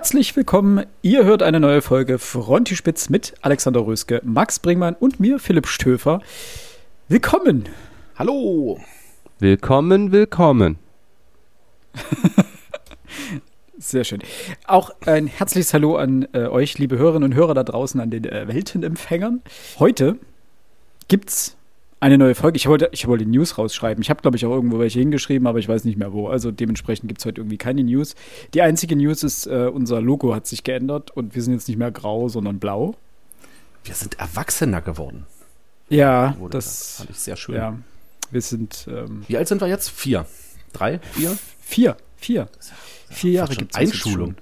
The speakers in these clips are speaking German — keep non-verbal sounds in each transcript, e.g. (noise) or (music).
Herzlich willkommen. Ihr hört eine neue Folge Frontispitz mit Alexander Röske, Max Bringmann und mir, Philipp Stöfer. Willkommen. Hallo. Willkommen, willkommen. (laughs) Sehr schön. Auch ein herzliches Hallo an äh, euch, liebe Hörerinnen und Hörer da draußen, an den äh, Weltenempfängern. Heute gibt's eine neue Folge. Ich wollte, ich wollte News rausschreiben. Ich habe, glaube ich, auch irgendwo welche hingeschrieben, aber ich weiß nicht mehr wo. Also dementsprechend gibt es heute irgendwie keine News. Die einzige News ist, äh, unser Logo hat sich geändert und wir sind jetzt nicht mehr grau, sondern blau. Wir sind erwachsener geworden. Ja, Wurde das fand ich sehr schön. Ja, wir sind. Ähm, Wie alt sind wir jetzt? Vier. Drei? Vier? Vier. Vier. Vier Jahre gibt es Einschulung.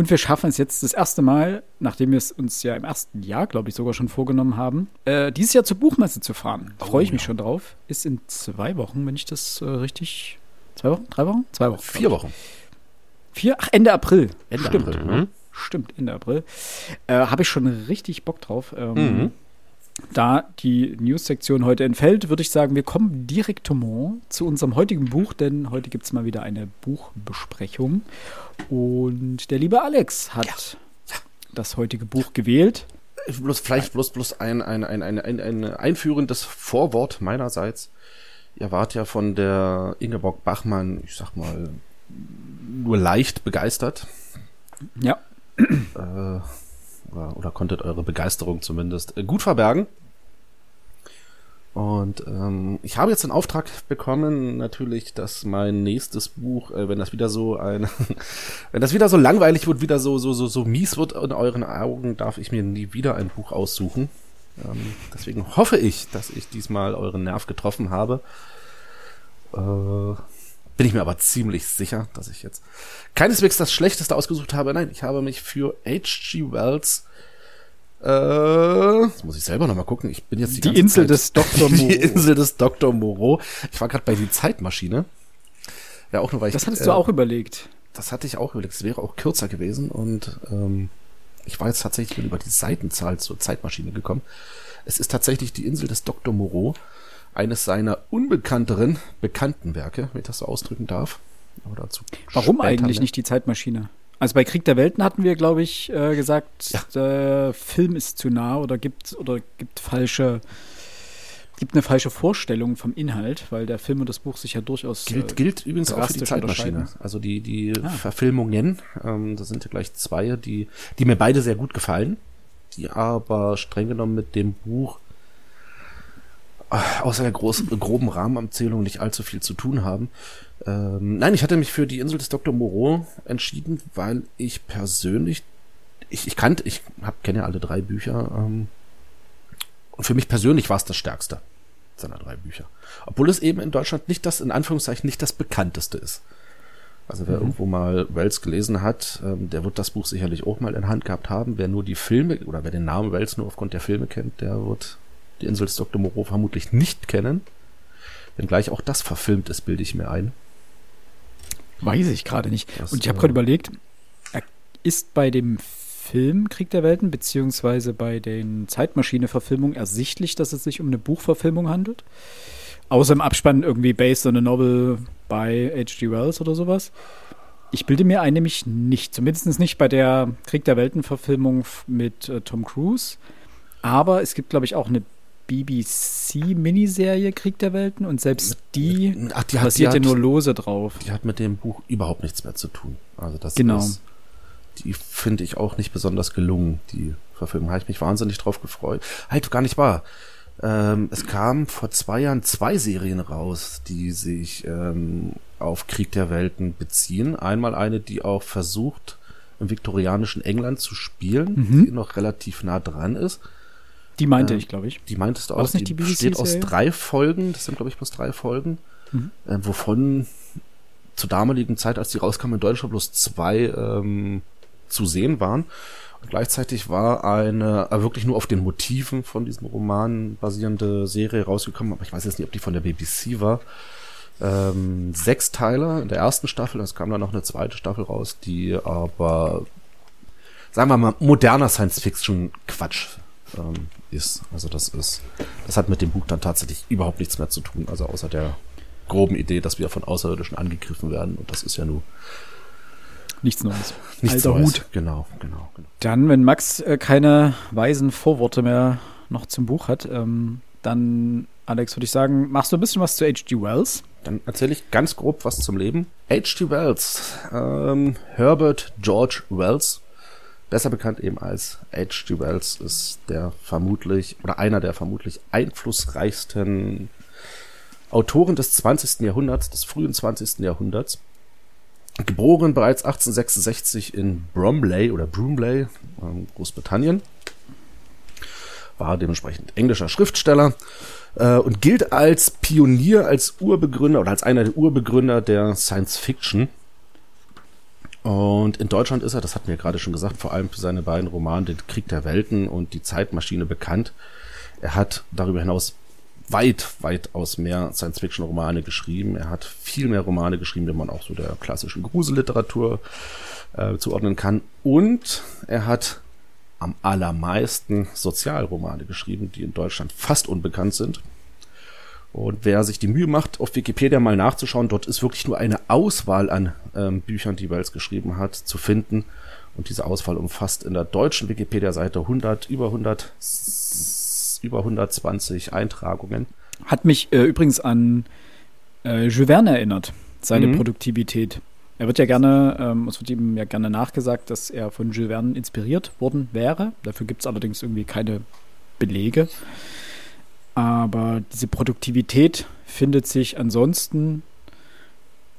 Und wir schaffen es jetzt das erste Mal, nachdem wir es uns ja im ersten Jahr, glaube ich, sogar schon vorgenommen haben, äh, dieses Jahr zur Buchmesse zu fahren. Oh, Freue ich mich ja. schon drauf. Ist in zwei Wochen, wenn ich das äh, richtig. Zwei Wochen? Drei Wochen? Zwei Wochen. Vier Wochen. Vier? Ach, Ende April. Ende Stimmt. April. Mhm. Stimmt, Ende April. Äh, Habe ich schon richtig Bock drauf. Ähm, mhm. Da die News-Sektion heute entfällt, würde ich sagen, wir kommen direktement zu unserem heutigen Buch, denn heute gibt es mal wieder eine Buchbesprechung. Und der liebe Alex hat ja. Ja. das heutige Buch gewählt. Bloß, vielleicht bloß, bloß ein, ein, ein, ein, ein, ein einführendes Vorwort meinerseits. Ihr wart ja von der Ingeborg Bachmann, ich sag mal, nur leicht begeistert. Ja. Äh, oder, oder konntet eure Begeisterung zumindest äh, gut verbergen. Und ähm, ich habe jetzt den Auftrag bekommen, natürlich, dass mein nächstes Buch, äh, wenn das wieder so ein, (laughs) wenn das wieder so langweilig wird, wieder so so so so mies wird in euren Augen, darf ich mir nie wieder ein Buch aussuchen. Ähm, deswegen hoffe ich, dass ich diesmal euren Nerv getroffen habe. Äh, bin ich mir aber ziemlich sicher, dass ich jetzt keineswegs das Schlechteste ausgesucht habe. Nein, ich habe mich für H.G. Wells äh, jetzt muss ich selber nochmal gucken. Ich bin jetzt die, die Insel Zeit, des Dr. (laughs) Moreau. Die Insel des Dr. Moreau. Ich war gerade bei die Zeitmaschine. Ja, auch nur weil ich. Das hattest äh, du auch überlegt. Das hatte ich auch überlegt. Es wäre auch kürzer gewesen und ähm, ich war jetzt tatsächlich über die Seitenzahl zur Zeitmaschine gekommen. Es ist tatsächlich die Insel des Dr. Moreau eines seiner unbekannteren bekannten Werke, wenn ich das so ausdrücken darf. Aber dazu Warum eigentlich mehr. nicht die Zeitmaschine? Also bei Krieg der Welten hatten wir, glaube ich, äh, gesagt, ja. der Film ist zu nah oder gibt oder gibt falsche gibt eine falsche Vorstellung vom Inhalt, weil der Film und das Buch sich ja durchaus gilt, äh, gilt übrigens auch für die Zeitmaschine. Also die die ah. Verfilmungen, ähm, das sind ja gleich zwei, die die mir beide sehr gut gefallen, die aber streng genommen mit dem Buch außer der großen, groben Rahmenempfehlung nicht allzu viel zu tun haben. Ähm, nein, ich hatte mich für die Insel des Dr. Moreau entschieden, weil ich persönlich, ich, ich kannte, ich hab, kenne ja alle drei Bücher, ähm, und für mich persönlich war es das stärkste seiner drei Bücher. Obwohl es eben in Deutschland nicht das, in Anführungszeichen, nicht das bekannteste ist. Also wer mhm. irgendwo mal Wells gelesen hat, ähm, der wird das Buch sicherlich auch mal in Hand gehabt haben. Wer nur die Filme oder wer den Namen Wells nur aufgrund der Filme kennt, der wird die Insel des Dr. Moreau vermutlich nicht kennen. Wenngleich auch das verfilmt ist, bilde ich mir ein. Weiß ich gerade nicht. Das, Und ich habe gerade überlegt, er ist bei dem Film Krieg der Welten, beziehungsweise bei den Zeitmaschine-Verfilmungen ersichtlich, dass es sich um eine Buchverfilmung handelt. Außer im Abspann irgendwie based on a novel by H.G. Wells oder sowas. Ich bilde mir ein, nämlich nicht. Zumindest nicht bei der Krieg der Welten-Verfilmung mit äh, Tom Cruise. Aber es gibt, glaube ich, auch eine BBC-Miniserie Krieg der Welten und selbst die, Ach, die basiert ja nur lose drauf. Die hat mit dem Buch überhaupt nichts mehr zu tun. Also das genau. ist, die finde ich auch nicht besonders gelungen, die Verfilmung. Habe ich mich wahnsinnig drauf gefreut. Halt gar nicht wahr. Ähm, es kamen vor zwei Jahren zwei Serien raus, die sich ähm, auf Krieg der Welten beziehen. Einmal eine, die auch versucht, im viktorianischen England zu spielen, mhm. die noch relativ nah dran ist. Die meinte äh, ich, glaube ich. Die meintest du auch. Nicht die, die besteht aus drei Folgen. Das sind, glaube ich, bloß drei Folgen. Mhm. Äh, wovon zur damaligen Zeit, als die rauskamen in Deutschland, bloß zwei ähm, zu sehen waren. Und gleichzeitig war eine äh, wirklich nur auf den Motiven von diesem Roman basierende Serie rausgekommen, aber ich weiß jetzt nicht, ob die von der BBC war. Ähm, sechs Teile in der ersten Staffel, es kam dann noch eine zweite Staffel raus, die aber, sagen wir mal, moderner Science-Fiction-Quatsch ähm, ist. Also das ist, das hat mit dem Buch dann tatsächlich überhaupt nichts mehr zu tun, also außer der groben Idee, dass wir von Außerirdischen angegriffen werden und das ist ja nur Nichts Neues. Nichts Alter Neues. Hut. Genau, genau, genau. Dann, wenn Max äh, keine weisen Vorworte mehr noch zum Buch hat, ähm, dann, Alex, würde ich sagen, machst du ein bisschen was zu H.G. Wells? Dann erzähle ich ganz grob was zum Leben. H.G. Wells, ähm, Herbert George Wells, besser bekannt eben als H.G. Wells, ist der vermutlich oder einer der vermutlich einflussreichsten Autoren des 20. Jahrhunderts, des frühen 20. Jahrhunderts. Geboren bereits 1866 in Bromley oder Broomley, ähm, Großbritannien. War dementsprechend englischer Schriftsteller äh, und gilt als Pionier, als Urbegründer oder als einer der Urbegründer der Science Fiction. Und in Deutschland ist er, das hatten wir gerade schon gesagt, vor allem für seine beiden Romane Den Krieg der Welten und Die Zeitmaschine bekannt. Er hat darüber hinaus weit, weitaus mehr Science-Fiction-Romane geschrieben. Er hat viel mehr Romane geschrieben, die man auch so der klassischen Gruselliteratur äh, zuordnen kann. Und er hat am allermeisten Sozialromane geschrieben, die in Deutschland fast unbekannt sind. Und wer sich die Mühe macht, auf Wikipedia mal nachzuschauen, dort ist wirklich nur eine Auswahl an ähm, Büchern, die Wells geschrieben hat, zu finden. Und diese Auswahl umfasst in der deutschen Wikipedia-Seite 100, über 100 über 120 Eintragungen. Hat mich äh, übrigens an äh, Jules Verne erinnert, seine mhm. Produktivität. Er wird ja gerne, ähm, es wird ihm ja gerne nachgesagt, dass er von Jules Verne inspiriert worden wäre. Dafür gibt es allerdings irgendwie keine Belege. Aber diese Produktivität findet sich ansonsten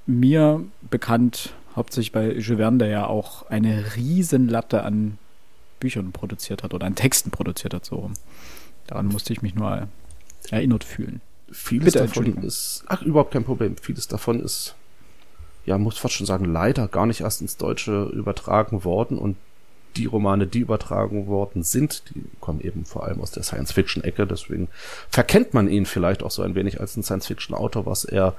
mir bekannt, hauptsächlich bei Jules Verne, der ja auch eine Riesenlatte an Büchern produziert hat oder an Texten produziert hat, so rum. Daran musste ich mich nur erinnert fühlen. Vieles Bitte, davon ist, ach, überhaupt kein Problem. Vieles davon ist, ja, muss fast schon sagen, leider gar nicht erst ins Deutsche übertragen worden und die Romane, die übertragen worden sind, die kommen eben vor allem aus der Science-Fiction-Ecke, deswegen verkennt man ihn vielleicht auch so ein wenig als ein Science-Fiction-Autor, was er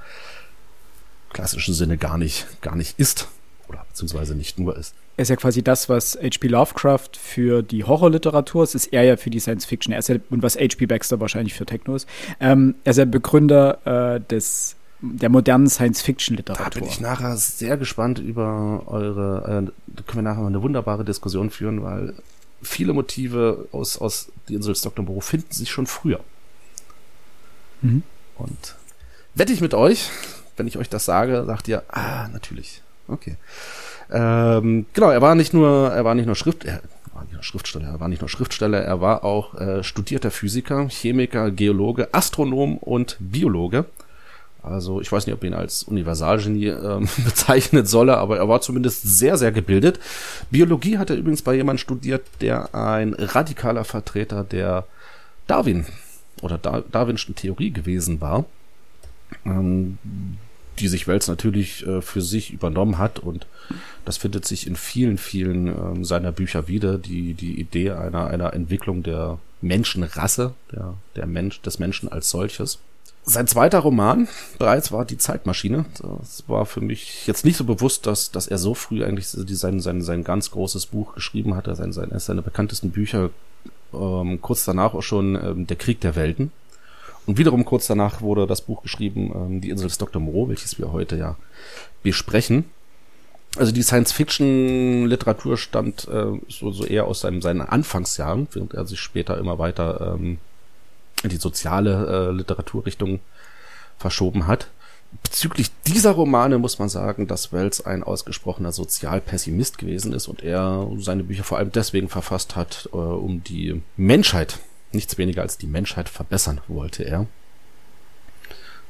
klassischen Sinne gar nicht, gar nicht ist oder beziehungsweise nicht nur ist. Er ist ja quasi das, was H.P. Lovecraft für die Horrorliteratur ist, ist er ja für die Science Fiction. Er ist ja, und was H.P. Baxter wahrscheinlich für Techno ist. Ähm, er ist ja Begründer äh, des der modernen Science-Fiction-Literatur. Da bin ich nachher sehr gespannt über eure, äh, da können wir nachher mal eine wunderbare Diskussion führen, weil viele Motive aus, aus Die Insel des Dr. Moreau finden sich schon früher. Mhm. Und wette ich mit euch, wenn ich euch das sage, sagt ihr, ah, natürlich. Okay. Ähm, genau, er war nicht nur, er war nicht nur Schrift, er war nicht nur Schriftsteller, er war nicht nur Schriftsteller, er war auch äh, studierter Physiker, Chemiker, Geologe, Astronom und Biologe. Also ich weiß nicht, ob ihn als Universalgenie ähm, (laughs) bezeichnet solle, aber er war zumindest sehr, sehr gebildet. Biologie hat er übrigens bei jemandem studiert, der ein radikaler Vertreter der Darwin oder Dar Darwinschen Theorie gewesen war. Ähm, die sich Wells natürlich äh, für sich übernommen hat und das findet sich in vielen, vielen ähm, seiner Bücher wieder, die, die Idee einer, einer Entwicklung der Menschenrasse, der, der Mensch, des Menschen als solches. Sein zweiter Roman bereits war Die Zeitmaschine. Das war für mich jetzt nicht so bewusst, dass, dass er so früh eigentlich sein, sein, sein ganz großes Buch geschrieben hatte, sein, sein, seine bekanntesten Bücher, ähm, kurz danach auch schon ähm, Der Krieg der Welten und wiederum kurz danach wurde das Buch geschrieben, ähm, Die Insel des Dr. Moreau, welches wir heute ja besprechen. Also die Science-Fiction-Literatur stammt äh, so, so eher aus seinem, seinen Anfangsjahren, während er sich später immer weiter ähm, in die soziale äh, Literaturrichtung verschoben hat. Bezüglich dieser Romane muss man sagen, dass Wells ein ausgesprochener Sozialpessimist gewesen ist und er seine Bücher vor allem deswegen verfasst hat, äh, um die Menschheit nichts weniger als die Menschheit verbessern wollte er.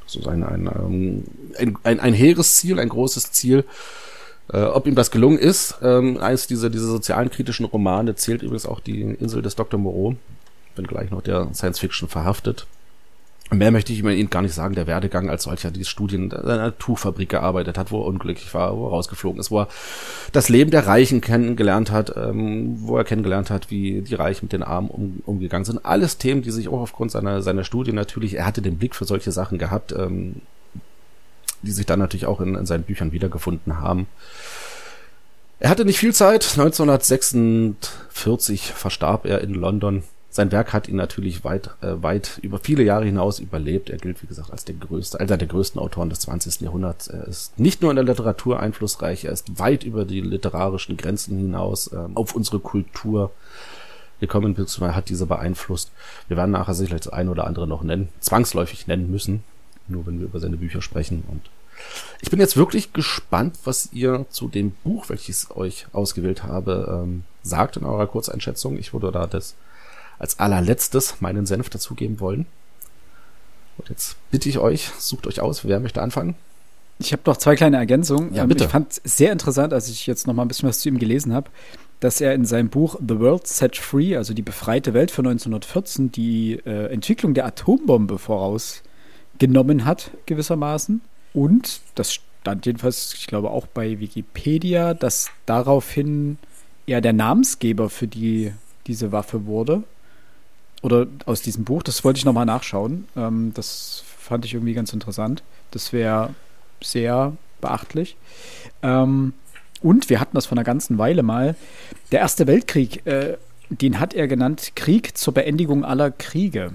So sein ein, ähm, ein, ein, ein hehres Ziel, ein großes Ziel. Äh, ob ihm das gelungen ist, ähm, eines dieser, dieser sozialen kritischen Romane zählt übrigens auch die Insel des Dr. Moreau, wenn gleich noch der Science Fiction verhaftet. Mehr möchte ich Ihnen gar nicht sagen, der Werdegang als solcher, die Studien in einer Tuchfabrik gearbeitet hat, wo er unglücklich war, wo er rausgeflogen ist, wo er das Leben der Reichen kennengelernt hat, ähm, wo er kennengelernt hat, wie die Reichen mit den Armen um, umgegangen sind. Alles Themen, die sich auch aufgrund seiner, seiner Studien natürlich, er hatte den Blick für solche Sachen gehabt, ähm, die sich dann natürlich auch in, in seinen Büchern wiedergefunden haben. Er hatte nicht viel Zeit. 1946 verstarb er in London sein Werk hat ihn natürlich weit, äh, weit über viele Jahre hinaus überlebt. Er gilt, wie gesagt, als der größte, einer der größten Autoren des 20. Jahrhunderts. Er ist nicht nur in der Literatur einflussreich, er ist weit über die literarischen Grenzen hinaus äh, auf unsere Kultur gekommen, beziehungsweise hat diese beeinflusst. Wir werden nachher sicherlich das eine oder andere noch nennen, zwangsläufig nennen müssen, nur wenn wir über seine Bücher sprechen. Und ich bin jetzt wirklich gespannt, was ihr zu dem Buch, welches ich euch ausgewählt habe, ähm, sagt in eurer Kurzeinschätzung. Ich würde da das als allerletztes meinen Senf dazugeben wollen. Und jetzt bitte ich euch, sucht euch aus, wer möchte anfangen? Ich habe noch zwei kleine Ergänzungen. Ja, Ähm, bitte. Ich fand es sehr interessant, als ich jetzt noch mal ein bisschen was zu ihm gelesen habe, dass er in seinem Buch The World Set Free, also die befreite Welt von 1914, die äh, Entwicklung der Atombombe vorausgenommen hat, gewissermaßen. Und das stand jedenfalls, ich glaube, auch bei Wikipedia, dass daraufhin er der Namensgeber für die, diese Waffe wurde. Oder aus diesem Buch, das wollte ich nochmal nachschauen. Ähm, das fand ich irgendwie ganz interessant. Das wäre sehr beachtlich. Ähm, und wir hatten das vor einer ganzen Weile mal. Der Erste Weltkrieg, äh, den hat er genannt Krieg zur Beendigung aller Kriege.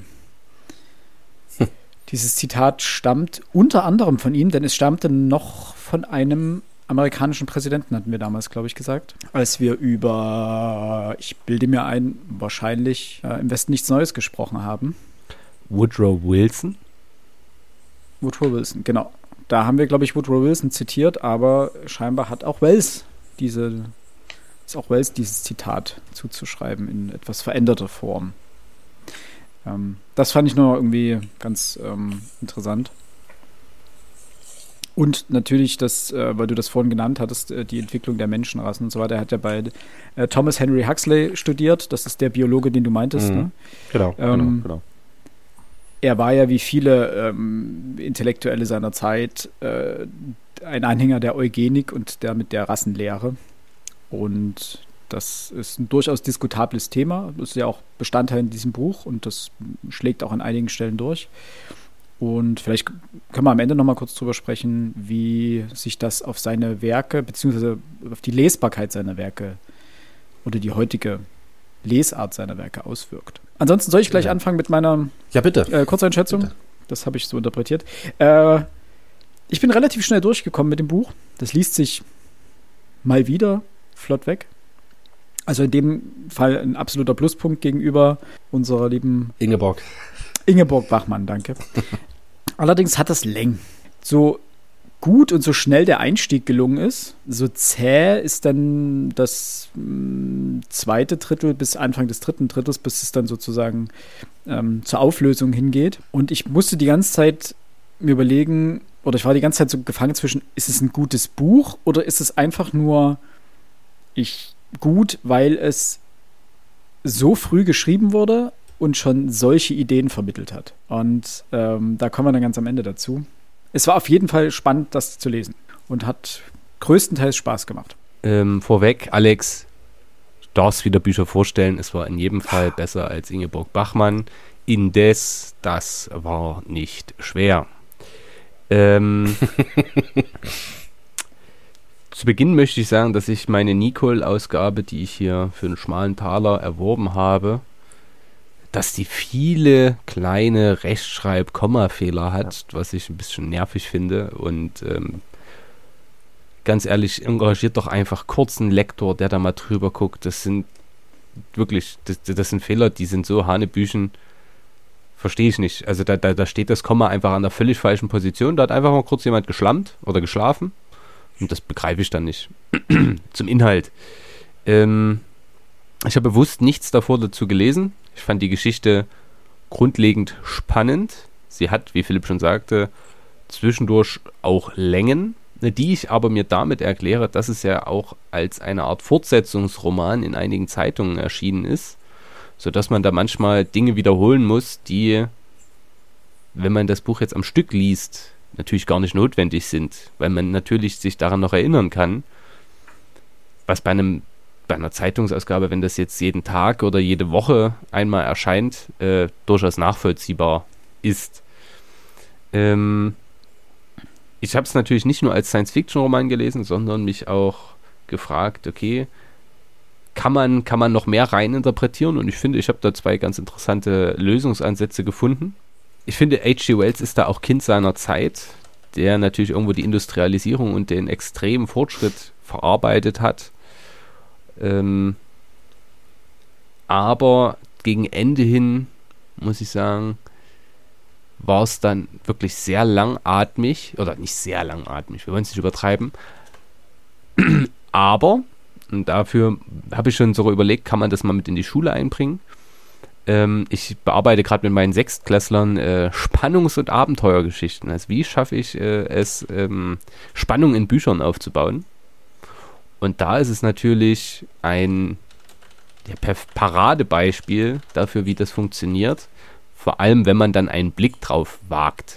Dieses Zitat stammt unter anderem von ihm, denn es stammte noch von einem amerikanischen Präsidenten, hatten wir damals, glaube ich, gesagt, als wir über, ich bilde mir ein, wahrscheinlich äh, im Westen nichts Neues gesprochen haben. Woodrow Wilson. Woodrow Wilson, genau. Da haben wir, glaube ich, Woodrow Wilson zitiert, aber scheinbar hat auch Wells diese, ist auch Wells dieses Zitat zuzuschreiben in etwas veränderter Form. Ähm, das fand ich nur irgendwie ganz ähm, interessant. Und natürlich, das, äh, weil du das vorhin genannt hattest, äh, die Entwicklung der Menschenrassen und so weiter. Er hat ja bei äh, Thomas Henry Huxley studiert. Das ist der Biologe, den du meintest. Mhm. Ne? Genau, Ähm, genau. er war ja wie viele ähm, Intellektuelle seiner Zeit äh, ein Anhänger der Eugenik und damit der Rassenlehre. Und das ist ein durchaus diskutables Thema. Das ist ja auch Bestandteil in diesem Buch und das schlägt auch an einigen Stellen durch. Und vielleicht können wir am Ende nochmal kurz drüber sprechen, wie sich das auf seine Werke, beziehungsweise auf die Lesbarkeit seiner Werke oder die heutige Lesart seiner Werke auswirkt. Ansonsten soll ich gleich Ja. anfangen mit meiner Ja, bitte. äh, Kurzeinschätzung. Bitte. Das habe ich so interpretiert. Äh, ich bin relativ schnell durchgekommen mit dem Buch. Das liest sich mal wieder flott weg. Also in dem Fall ein absoluter Pluspunkt gegenüber unserer lieben Ingeborg. Ingeborg Bachmann, danke. Allerdings hat das Längen. So gut und so schnell der Einstieg gelungen ist, so zäh ist dann das mh, zweite Drittel bis Anfang des dritten Drittels, bis es dann sozusagen ähm, zur Auflösung hingeht. Und ich musste die ganze Zeit mir überlegen, oder ich war die ganze Zeit so gefangen zwischen, ist es ein gutes Buch oder ist es einfach nur ich gut, weil es so früh geschrieben wurde und schon solche Ideen vermittelt hat. Und ähm, da kommen wir dann ganz am Ende dazu. Es war auf jeden Fall spannend, das zu lesen und hat größtenteils Spaß gemacht. Ähm, vorweg, Alex, du darfst wieder Bücher vorstellen. Es war in jedem Fall besser als Ingeborg Bachmann. Indes, das war nicht schwer. Ähm, (laughs) zu Beginn möchte ich sagen, dass ich meine Nicole-Ausgabe, die ich hier für einen schmalen Taler erworben habe, dass die viele kleine Rechtschreib-Komma-Fehler hat, was ich ein bisschen nervig finde. Und ähm, ganz ehrlich, engagiert doch einfach kurz einen Lektor, der da mal drüber guckt. Das sind wirklich, das, das sind Fehler, die sind so hanebüchen. Verstehe ich nicht. Also da, da, da steht das Komma einfach an der völlig falschen Position. Da hat einfach mal kurz jemand geschlammt oder geschlafen. Und das begreife ich dann nicht. (clears throat) Zum Inhalt. Ähm, ich habe bewusst nichts davor dazu gelesen. Ich fand die Geschichte grundlegend spannend. Sie hat, wie Philipp schon sagte, zwischendurch auch Längen, die ich aber mir damit erkläre, dass es ja auch als eine Art Fortsetzungsroman in einigen Zeitungen erschienen ist, sodass man da manchmal Dinge wiederholen muss, die, wenn man das Buch jetzt am Stück liest, natürlich gar nicht notwendig sind, weil man natürlich sich daran noch erinnern kann, was bei einem bei einer Zeitungsausgabe, wenn das jetzt jeden Tag oder jede Woche einmal erscheint, äh, durchaus nachvollziehbar ist. Ähm, ich habe es natürlich nicht nur als Science-Fiction-Roman gelesen, sondern mich auch gefragt, okay, kann man, kann man noch mehr reininterpretieren und ich finde, ich habe da zwei ganz interessante Lösungsansätze gefunden. Ich finde, H.G. Wells ist da auch Kind seiner Zeit, der natürlich irgendwo die Industrialisierung und den extremen Fortschritt verarbeitet hat. Ähm, aber gegen Ende hin, muss ich sagen, war es dann wirklich sehr langatmig, oder nicht sehr langatmig, wir wollen es nicht übertreiben, (clears throat) aber, und dafür habe ich schon so überlegt, kann man das mal mit in die Schule einbringen. Ähm, ich bearbeite gerade mit meinen Sechstklässlern äh, Spannungs- und Abenteuergeschichten. Also wie schaffe ich äh, es, ähm, Spannung in Büchern aufzubauen? Und da ist es natürlich ein ja, Paradebeispiel dafür, wie das funktioniert. Vor allem, wenn man dann einen Blick drauf wagt.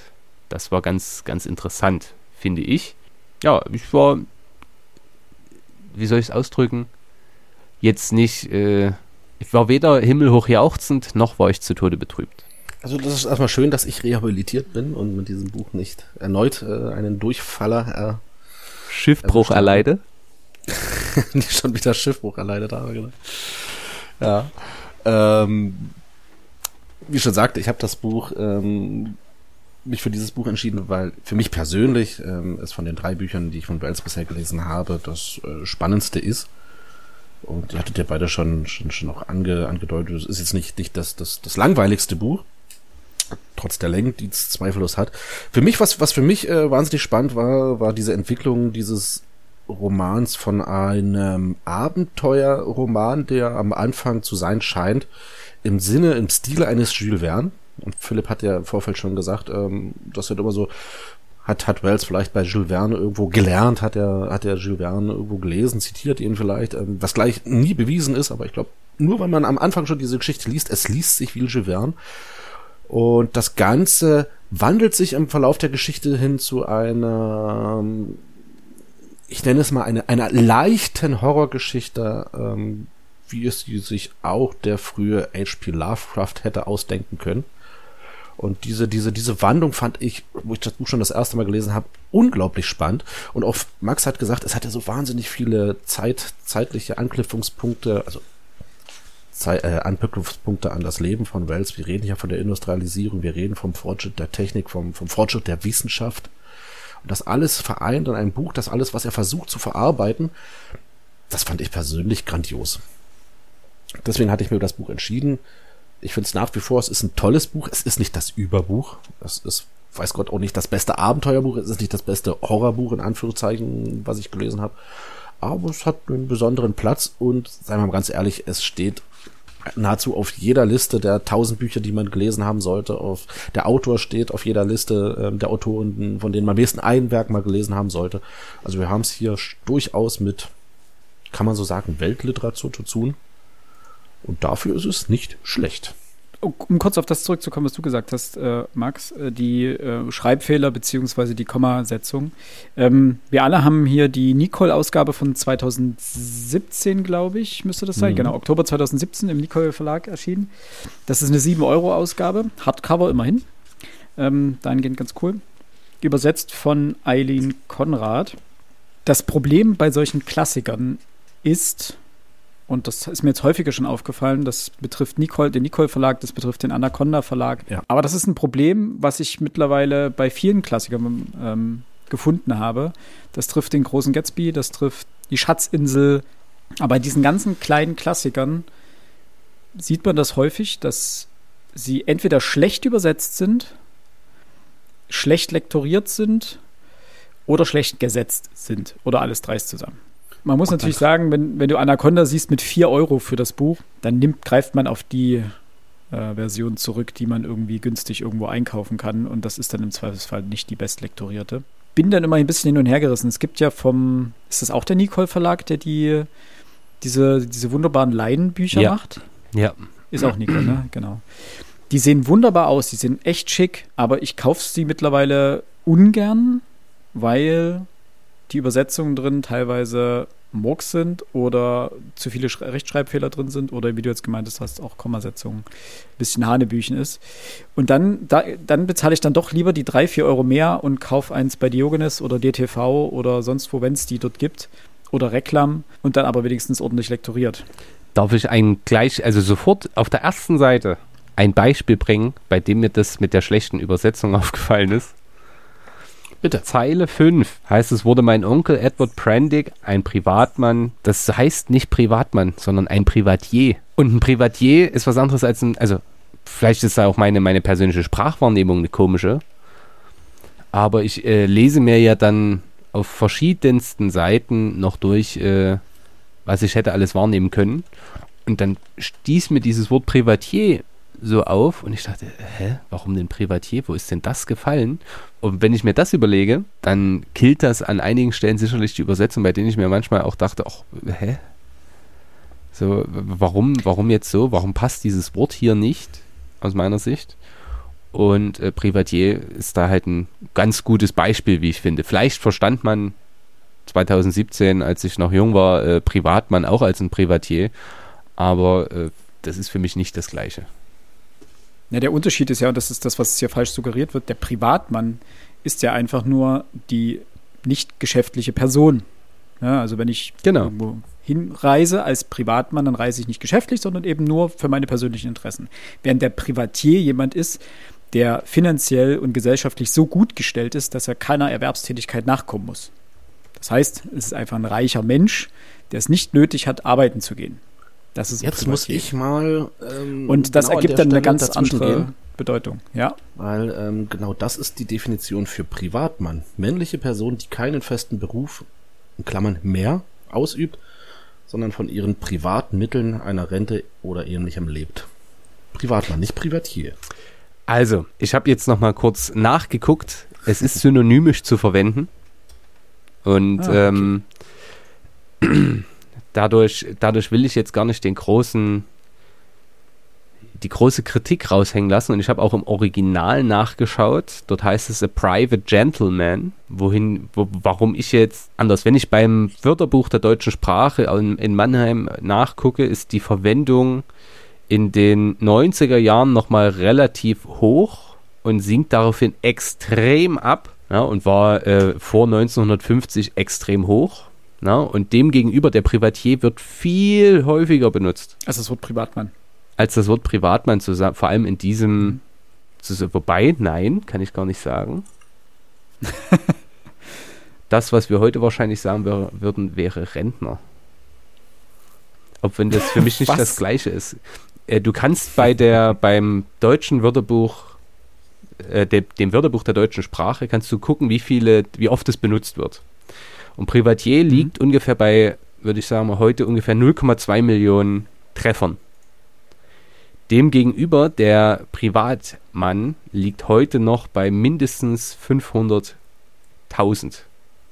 Das war ganz, ganz interessant, finde ich. Ja, ich war, wie soll ich es ausdrücken, jetzt nicht, äh, ich war weder himmelhoch jauchzend, noch war ich zu Tode betrübt. Also das ist erstmal schön, dass ich rehabilitiert bin und mit diesem Buch nicht erneut äh, einen Durchfaller äh, Schiffbruch erleide. (laughs) nicht schon wieder Schiffbruch erleidet habe, genau. Ja. Ähm, wie schon sagte, ich habe das Buch ähm, mich für dieses Buch entschieden, weil für mich persönlich ähm, es von den drei Büchern, die ich von Wells bisher gelesen habe, das äh, spannendste ist. Und ihr hattet ja beide schon, schon, schon auch ange, angedeutet, es ist jetzt nicht, nicht das, das, das langweiligste Buch, trotz der Länge, die es zweifellos hat. Für mich, was, was für mich äh, wahnsinnig spannend war, war diese Entwicklung dieses Romans von einem Abenteuerroman, der am Anfang zu sein scheint, im Sinne, im Stile eines Jules Verne. Und Philipp hat ja im Vorfeld schon gesagt, ähm, das wird immer so, hat, hat Wells vielleicht bei Jules Verne irgendwo gelernt, hat er, hat er Jules Verne irgendwo gelesen, zitiert ihn vielleicht, ähm, was gleich nie bewiesen ist, aber ich glaube, nur wenn man am Anfang schon diese Geschichte liest, es liest sich wie Jules Verne. Und das Ganze wandelt sich im Verlauf der Geschichte hin zu einer ich nenne es mal eine, einer leichten Horrorgeschichte, ähm, wie es sich auch der frühe H.P. Lovecraft hätte ausdenken können. Und diese, diese, diese Wandlung fand ich, wo ich das Buch schon das erste Mal gelesen habe, unglaublich spannend. Und auch Max hat gesagt, es hatte so wahnsinnig viele Zeit, zeitliche Anknüpfungspunkte, also Zeit, äh, Anknüpfungspunkte an das Leben von Wells. Wir reden ja von der Industrialisierung, wir reden vom Fortschritt der Technik, vom, vom Fortschritt der Wissenschaft. Und das alles vereint in einem Buch, das alles, was er versucht zu verarbeiten, das fand ich persönlich grandios. Deswegen hatte ich mir das Buch entschieden. Ich finde es nach wie vor, es ist ein tolles Buch. Es ist nicht das Überbuch. Es ist, weiß Gott, auch nicht das beste Abenteuerbuch. Es ist nicht das beste Horrorbuch, in Anführungszeichen, was ich gelesen habe. Aber es hat einen besonderen Platz und, seien wir mal ganz ehrlich, es steht nahezu auf jeder Liste der tausend Bücher, die man gelesen haben sollte. Auf der Autor steht auf jeder Liste ähm, der Autoren, von denen man am besten ein Werk mal gelesen haben sollte. Also wir haben es hier durchaus mit, kann man so sagen, Weltliteratur zu tun. Und dafür ist es nicht schlecht um kurz auf das zurückzukommen, was du gesagt hast, äh, Max, äh, die äh, Schreibfehler beziehungsweise die Kommasetzung. Ähm, wir alle haben hier die Nicole-Ausgabe von 2017, glaube ich, müsste das sein. Mhm. Genau, Oktober 2017 im Nicole Verlag erschienen. Das ist eine 7-Euro-Ausgabe, Hardcover immerhin. Ähm, dahingehend ganz cool. Übersetzt von Eileen Konrad. Das Problem bei solchen Klassikern ist, und das ist mir jetzt häufiger schon aufgefallen. Das betrifft Nicole, den Nicole Verlag, das betrifft den Anaconda Verlag. Ja. Aber das ist ein Problem, was ich mittlerweile bei vielen Klassikern ähm, gefunden habe. Das trifft den großen Gatsby, das trifft die Schatzinsel. Aber bei diesen ganzen kleinen Klassikern sieht man das häufig, dass sie entweder schlecht übersetzt sind, schlecht lektoriert sind oder schlecht gesetzt sind oder alles dreist zusammen. Man muss natürlich sagen, wenn, wenn du Anaconda siehst mit 4 Euro für das Buch, dann nimmt, greift man auf die äh, Version zurück, die man irgendwie günstig irgendwo einkaufen kann. Und das ist dann im Zweifelsfall nicht die bestlektorierte. Bin dann immer ein bisschen hin und her gerissen. Es gibt ja vom, ist das auch der Nicole Verlag, der die, diese, diese wunderbaren Leinenbücher ja. macht? Ja. Ist auch Nicole, ne? Genau. Die sehen wunderbar aus, die sind echt schick, aber ich kaufe sie mittlerweile ungern, weil die Übersetzungen drin teilweise Murks sind oder zu viele Rechtschreibfehler drin sind oder wie du jetzt gemeint hast, auch Kommasetzungen ein bisschen Hanebüchen ist. Und dann, da, dann bezahle ich dann doch lieber die drei, vier Euro mehr und kaufe eins bei Diogenes oder DTV oder sonst wo, wenn es die dort gibt. oder Reklam und dann aber wenigstens ordentlich lektoriert. Darf ich ein gleich, also sofort auf der ersten Seite ein Beispiel bringen, bei dem mir das mit der schlechten Übersetzung (laughs) aufgefallen ist? Bitte. Zeile 5 heißt, es wurde mein Onkel Edward Prendick, ein Privatmann. Das heißt nicht Privatmann, sondern ein Privatier. Und ein Privatier ist was anderes als ein, also vielleicht ist da auch meine, meine persönliche Sprachwahrnehmung eine komische. Aber ich äh, lese mir ja dann auf verschiedensten Seiten noch durch, äh, was ich hätte alles wahrnehmen können. Und dann stieß mir dieses Wort Privatier so auf und ich dachte, hä, warum denn Privatier? Wo ist denn das gefallen? Und wenn ich mir das überlege, dann killt das an einigen Stellen sicherlich die Übersetzung, bei denen ich mir manchmal auch dachte, ach, hä? So, warum, warum jetzt so? Warum passt dieses Wort hier nicht, aus meiner Sicht? Und äh, Privatier ist da halt ein ganz gutes Beispiel, wie ich finde. Vielleicht verstand man 2017, als ich noch jung war, äh, Privatmann auch als ein Privatier, aber äh, das ist für mich nicht das Gleiche. Ja, der Unterschied ist ja, und das ist das, was hier falsch suggeriert wird, der Privatmann ist ja einfach nur die nicht geschäftliche Person. Ja, also wenn ich genau. irgendwo hinreise als Privatmann, dann reise ich nicht geschäftlich, sondern eben nur für meine persönlichen Interessen. Während der Privatier jemand ist, der finanziell und gesellschaftlich so gut gestellt ist, dass er keiner Erwerbstätigkeit nachkommen muss. Das heißt, es ist einfach ein reicher Mensch, der es nicht nötig hat, arbeiten zu gehen. Das ist Jetzt muss ich mal. Ähm, Und das genau ergibt dann eine ganz andere gehen. Bedeutung, ja. Weil ähm, genau das ist die Definition für Privatmann. Männliche Person, die keinen festen Beruf, in Klammern mehr, ausübt, sondern von ihren privaten Mitteln, einer Rente oder ähnlichem lebt. Privatmann, nicht Privatier. Also, ich habe jetzt noch mal kurz nachgeguckt. Es ist synonymisch zu verwenden. Und ah, okay. ähm, dadurch, dadurch will ich jetzt gar nicht den großen, die große Kritik raushängen lassen. Und ich habe auch im Original nachgeschaut. Dort heißt es a private gentleman. Wohin, wo, warum ich jetzt anders, wenn ich beim Wörterbuch der deutschen Sprache in, Mannheim nachgucke, ist die Verwendung in den 90er Jahren nochmal relativ hoch und sinkt daraufhin extrem ab ja, und war äh, vor 1950 extrem hoch. Na, und demgegenüber der Privatier wird viel häufiger benutzt. Als das Wort Privatmann. Als das Wort Privatmann, zusammen, vor allem in diesem. Mhm. Wobei, nein, kann ich gar nicht sagen. (laughs) das, was wir heute wahrscheinlich sagen wär, würden, wäre Rentner. Ob wenn das für mich nicht das Gleiche ist. Äh, du kannst bei der, beim deutschen Wörterbuch, äh, de, dem Wörterbuch der deutschen Sprache, kannst du gucken, wie viele, wie oft es benutzt wird. Und Privatier mhm. liegt ungefähr bei, würde ich sagen, heute ungefähr 0,2 Millionen Treffern. Demgegenüber der Privatmann liegt heute noch bei mindestens 500.000.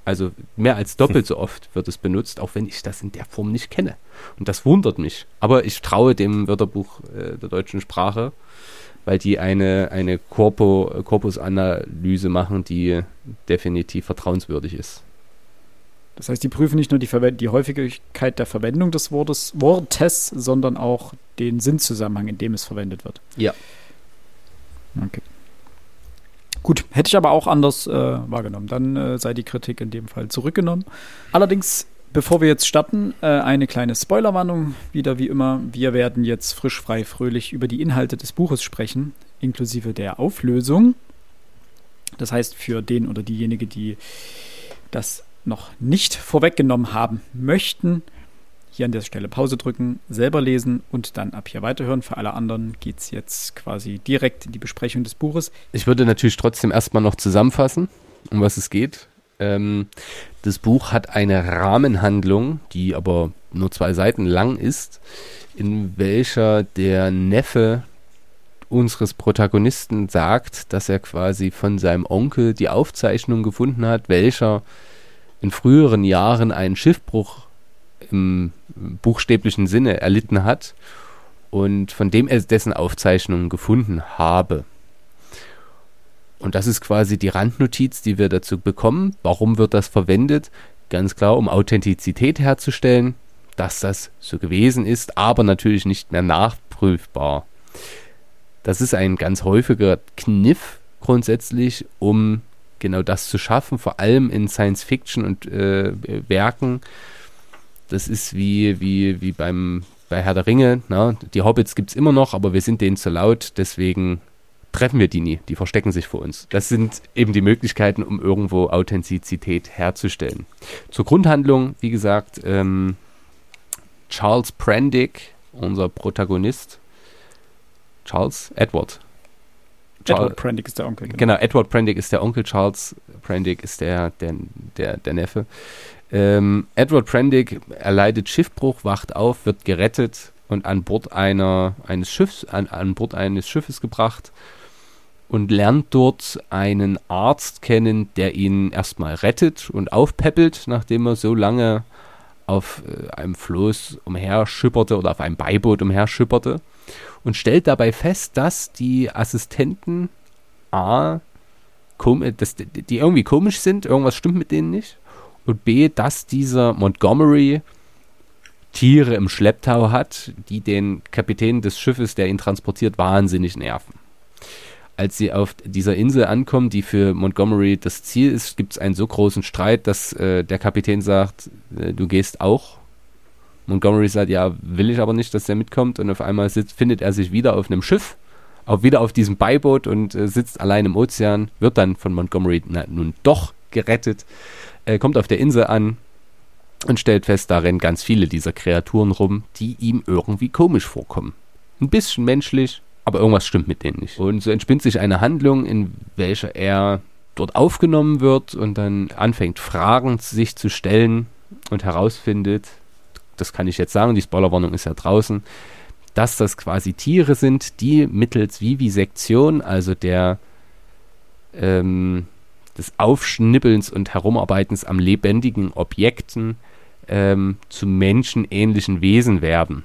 Also mehr als doppelt so (laughs) oft wird es benutzt, auch wenn ich das in der Form nicht kenne. Und das wundert mich. Aber ich traue dem Wörterbuch äh, der deutschen Sprache, weil die eine, eine Korpusanalyse machen, die definitiv vertrauenswürdig ist. Das heißt, die prüfen nicht nur die, die Häufigkeit der Verwendung des Wortes, Wortes, sondern auch den Sinnzusammenhang, in dem es verwendet wird. Ja. Okay. Gut, hätte ich aber auch anders äh, wahrgenommen. Dann äh, sei die Kritik in dem Fall zurückgenommen. Allerdings, bevor wir jetzt starten, äh, eine kleine Spoilerwarnung. Wieder wie immer, wir werden jetzt frisch, frei, fröhlich über die Inhalte des Buches sprechen, inklusive der Auflösung. Das heißt, für den oder diejenige, die das noch nicht vorweggenommen haben möchten, hier an der Stelle Pause drücken, selber lesen und dann ab hier weiterhören. Für alle anderen geht es jetzt quasi direkt in die Besprechung des Buches. Ich würde natürlich trotzdem erstmal noch zusammenfassen, um was es geht. Ähm, das Buch hat eine Rahmenhandlung, die aber nur zwei Seiten lang ist, in welcher der Neffe unseres Protagonisten sagt, dass er quasi von seinem Onkel die Aufzeichnung gefunden hat, welcher in früheren Jahren einen Schiffbruch im buchstäblichen Sinne erlitten hat und von dem er dessen Aufzeichnungen gefunden habe. Und das ist quasi die Randnotiz, die wir dazu bekommen. Warum wird das verwendet? Ganz klar, um Authentizität herzustellen, dass das so gewesen ist, aber natürlich nicht mehr nachprüfbar. Das ist ein ganz häufiger Kniff grundsätzlich, um genau das zu schaffen, vor allem in Science-Fiction und äh, Werken, das ist wie, wie, wie beim, bei Herr der Ringe. Na? Die Hobbits gibt es immer noch, aber wir sind denen zu laut, deswegen treffen wir die nie. Die verstecken sich vor uns. Das sind eben die Möglichkeiten, um irgendwo Authentizität herzustellen. Zur Grundhandlung, wie gesagt, ähm, Charles Prendick, unser Protagonist. Charles Edward. Charles, Edward Prendick ist der Onkel. Genau. genau. Edward Prendick ist der Onkel, Charles Prendick ist der, der, der, der Neffe. Ähm, Edward Prendick erleidet Schiffbruch, wacht auf, wird gerettet und an Bord einer, eines Schiffs, an, an Bord eines Schiffes gebracht und lernt dort einen Arzt kennen, der ihn erstmal rettet und aufpäppelt, nachdem er so lange auf äh, einem Floß umherschipperte oder auf einem Beiboot umherschipperte und stellt dabei fest, dass die Assistenten A, dass die irgendwie komisch sind, irgendwas stimmt mit denen nicht und B, dass dieser Montgomery Tiere im Schlepptau hat, die den Kapitän des Schiffes, der ihn transportiert, wahnsinnig nerven. Als sie auf dieser Insel ankommen, die für Montgomery das Ziel ist, gibt es einen so großen Streit, dass äh, der Kapitän sagt, äh, du gehst auch. Montgomery sagt, ja, will ich aber nicht, dass der mitkommt. Und auf einmal sitzt, findet er sich wieder auf einem Schiff, auch wieder auf diesem Beiboot und äh, sitzt allein im Ozean, wird dann von Montgomery na, nun doch gerettet, äh, kommt auf der Insel an, und stellt fest, da rennen ganz viele dieser Kreaturen rum, die ihm irgendwie komisch vorkommen. Ein bisschen menschlich, aber irgendwas stimmt mit denen nicht. Und so entspinnt sich eine Handlung, in welcher er dort aufgenommen wird und dann anfängt, Fragen sich zu stellen und herausfindet, das kann ich jetzt sagen, die Spoilerwarnung ist ja draußen, dass das quasi Tiere sind, die mittels Vivisektion, also der ähm, des Aufschnippelns und Herumarbeitens am lebendigen Objekten ähm, zu menschenähnlichen Wesen werden.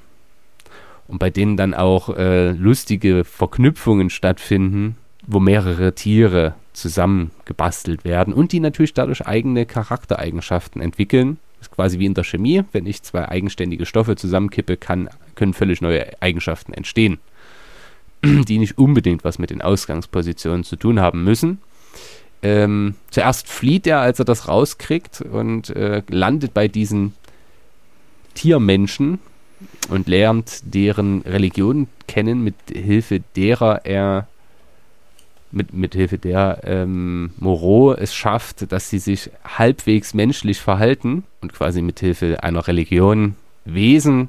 Und bei denen dann auch äh, lustige Verknüpfungen stattfinden, wo mehrere Tiere zusammengebastelt werden und die natürlich dadurch eigene Charaktereigenschaften entwickeln. Ist quasi wie in der Chemie. Wenn ich zwei eigenständige Stoffe zusammenkippe, kann, können völlig neue Eigenschaften entstehen, (clears throat) die nicht unbedingt was mit den Ausgangspositionen zu tun haben müssen. Ähm, zuerst flieht er, als er das rauskriegt und äh, landet bei diesen Tiermenschen und lernt deren Religion kennen, mit Hilfe derer er mit, mit Hilfe der ähm, Moreau es schafft, dass sie sich halbwegs menschlich verhalten und quasi mit Hilfe einer Religion Wesen,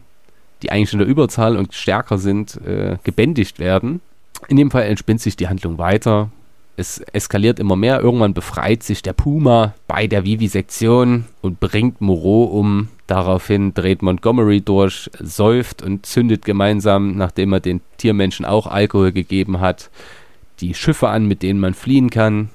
die eigentlich in der Überzahl und stärker sind, äh, gebändigt werden. In dem Fall entspinnt sich die Handlung weiter es eskaliert immer mehr. Irgendwann befreit sich der Puma bei der Vivisektion und bringt Moreau um. Daraufhin dreht Montgomery durch, säuft und zündet gemeinsam, nachdem er den Tiermenschen auch Alkohol gegeben hat, die Schiffe an, mit denen man fliehen kann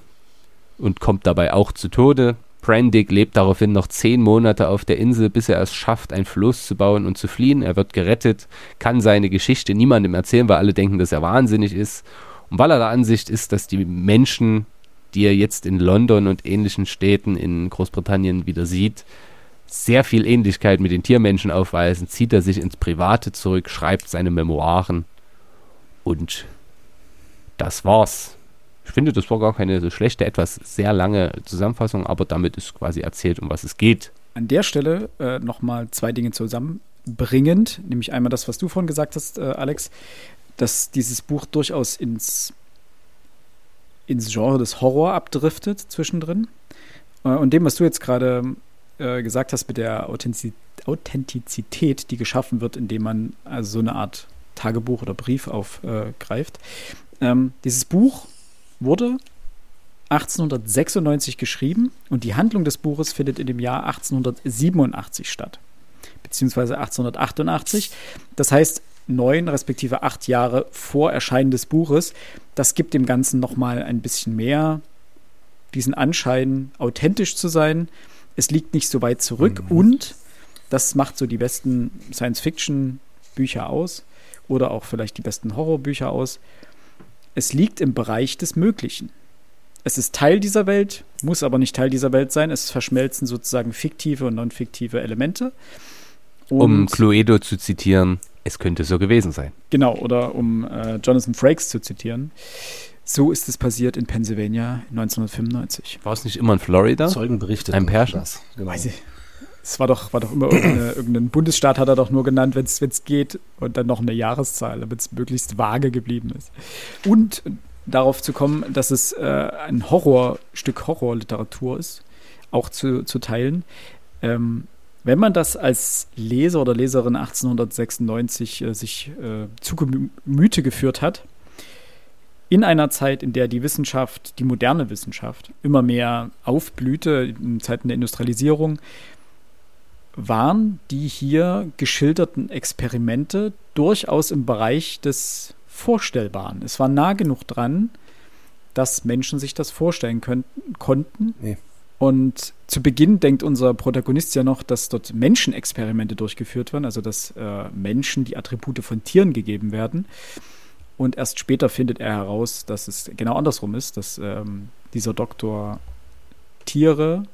und kommt dabei auch zu Tode. Prendick lebt daraufhin noch zehn Monate auf der Insel, bis er es schafft, ein Floß zu bauen und zu fliehen. Er wird gerettet, kann seine Geschichte niemandem erzählen, weil alle denken, dass er wahnsinnig ist und weil er der Ansicht ist, dass die Menschen, die er jetzt in London und ähnlichen Städten in Großbritannien wieder sieht, sehr viel Ähnlichkeit mit den Tiermenschen aufweisen, zieht er sich ins Private zurück, schreibt seine Memoiren und das war's. Ich finde, das war gar keine so schlechte, etwas sehr lange Zusammenfassung, aber damit ist quasi erzählt, um was es geht. An der Stelle äh, nochmal zwei Dinge zusammenbringend, nämlich einmal das, was du vorhin gesagt hast, äh, Alex, dass dieses Buch durchaus ins, ins Genre des Horror abdriftet zwischendrin. Äh, und dem, was du jetzt gerade äh, gesagt hast mit der Authentizität, die geschaffen wird, indem man also so eine Art Tagebuch oder Brief aufgreift. Ähm, dieses Buch wurde 1896 geschrieben und die Handlung des Buches findet in dem Jahr 1887 statt, beziehungsweise 1888. Das heißt, neun respektive acht Jahre vor Erscheinen des Buches. Das gibt dem Ganzen nochmal ein bisschen mehr diesen Anschein, authentisch zu sein. Es liegt nicht so weit zurück mhm. und das macht so die besten Science-Fiction-Bücher aus oder auch vielleicht die besten Horrorbücher aus. Es liegt im Bereich des Möglichen. Es ist Teil dieser Welt, muss aber nicht Teil dieser Welt sein. Es verschmelzen sozusagen fiktive und non-fiktive Elemente. Und um Cluedo zu zitieren, es könnte so gewesen sein. Genau, oder um äh, Jonathan Frakes zu zitieren. So ist es passiert in Pennsylvania 1995. War es nicht immer in Florida? Zeugen berichtet. Ein Pärchen. Das, genau. Weiß ich. Es war doch, war doch immer (clears throat) irgendein Bundesstaat hat er doch nur genannt, wenn es geht, und dann noch eine Jahreszahl, damit es möglichst vage geblieben ist. Und darauf zu kommen, dass es äh, ein Horror, Stück Horrorliteratur ist, auch zu, zu teilen. Ähm, wenn man das als Leser oder Leserin 1896 äh, sich äh, zu Gemüte geführt hat, in einer Zeit, in der die Wissenschaft, die moderne Wissenschaft, immer mehr aufblühte, in Zeiten der Industrialisierung, waren die hier geschilderten Experimente durchaus im Bereich des Vorstellbaren. Es war nah genug dran, dass Menschen sich das vorstellen könnten, konnten. Nee. Und zu Beginn denkt unser Protagonist ja noch, dass dort Menschenexperimente durchgeführt werden, also dass äh, Menschen die Attribute von Tieren gegeben werden. Und erst später findet er heraus, dass es genau andersrum ist, dass ähm, dieser Doktor Tiere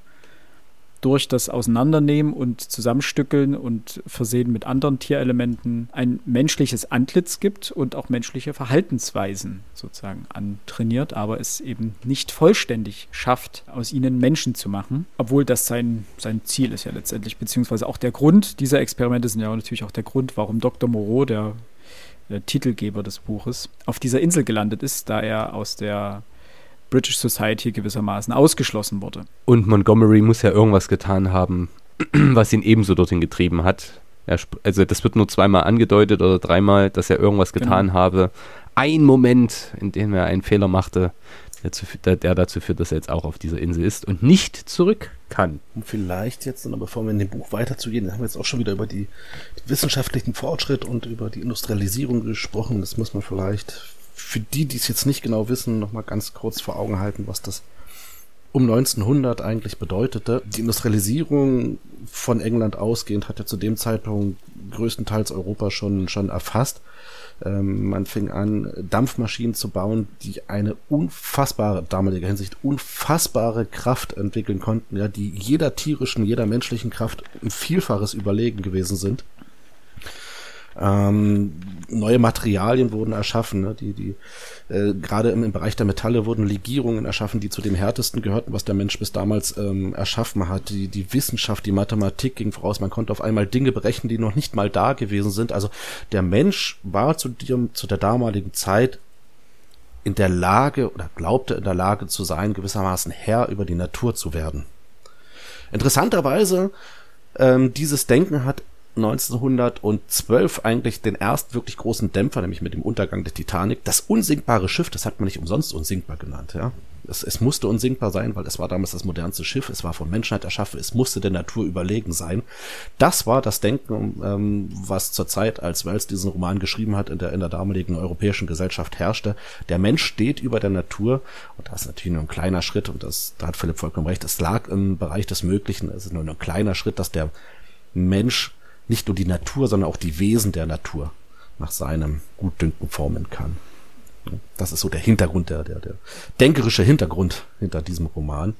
durch das Auseinandernehmen und Zusammenstückeln und Versehen mit anderen Tierelementen ein menschliches Antlitz gibt und auch menschliche Verhaltensweisen sozusagen antrainiert, aber es eben nicht vollständig schafft, aus ihnen Menschen zu machen, obwohl das sein, sein Ziel ist ja letztendlich, beziehungsweise auch der Grund dieser Experimente sind ja natürlich auch der Grund, warum Dr. Moreau, der, der Titelgeber des Buches, auf dieser Insel gelandet ist, da er aus der British Society gewissermaßen ausgeschlossen wurde. Und Montgomery muss ja irgendwas getan haben, (clears throat) was ihn ebenso dorthin getrieben hat. Er, also das wird nur zweimal angedeutet oder dreimal, dass er irgendwas genau. getan genau. habe. Ein Moment, in dem er einen Fehler machte, der, der, dazu führt, dass er jetzt auch auf dieser Insel ist und nicht zurück kann. Und vielleicht jetzt, bevor wir in dem Buch weiterzugehen, haben wir jetzt auch schon wieder über die, die wissenschaftlichen Fortschritt und über die Industrialisierung gesprochen. Das muss man vielleicht für die, die es jetzt nicht genau wissen, nochmal ganz kurz vor Augen halten, was das um 1900 eigentlich bedeutete. Die Industrialisierung von England ausgehend hat ja zu dem Zeitpunkt größtenteils Europa schon, schon erfasst. Ähm, man fing an, Dampfmaschinen zu bauen, die eine unfassbare, damaliger Hinsicht, unfassbare Kraft entwickeln konnten, ja, die jeder tierischen, jeder menschlichen Kraft ein Vielfaches überlegen gewesen sind. Ähm, neue Materialien wurden erschaffen, ne? die, die äh, gerade im, im, Bereich der Metalle wurden Legierungen erschaffen, die zu dem härtesten gehörten, was der Mensch bis damals ähm, erschaffen hat. Die, die Wissenschaft, die Mathematik ging voraus. Man konnte auf einmal Dinge berechnen, die noch nicht mal da gewesen sind. Also der Mensch war zu, dem, zu der damaligen Zeit in der Lage oder glaubte in der Lage zu sein, gewissermaßen Herr über die Natur zu werden. Interessanterweise, ähm, dieses Denken hat 1912 eigentlich den ersten wirklich großen Dämpfer, nämlich mit dem Untergang der Titanic. Das unsinkbare Schiff, das hat man nicht umsonst unsinkbar genannt, ja. Es, es musste unsinkbar sein, weil es war damals das modernste Schiff, es war von Menschheit erschaffen, es musste der Natur überlegen sein. Das war das Denken, ähm, was zur Zeit, als Wells diesen Roman geschrieben hat, in der, in der damaligen europäischen Gesellschaft herrschte. Der Mensch steht über der Natur und das ist natürlich nur ein kleiner Schritt und das, da hat Philipp vollkommen recht, es lag im Bereich des Möglichen, es ist nur ein kleiner Schritt, dass der Mensch nicht nur die Natur, sondern auch die Wesen der Natur nach seinem Gutdünken formen kann. Das ist so der Hintergrund, der, der, der denkerische Hintergrund hinter diesem Roman.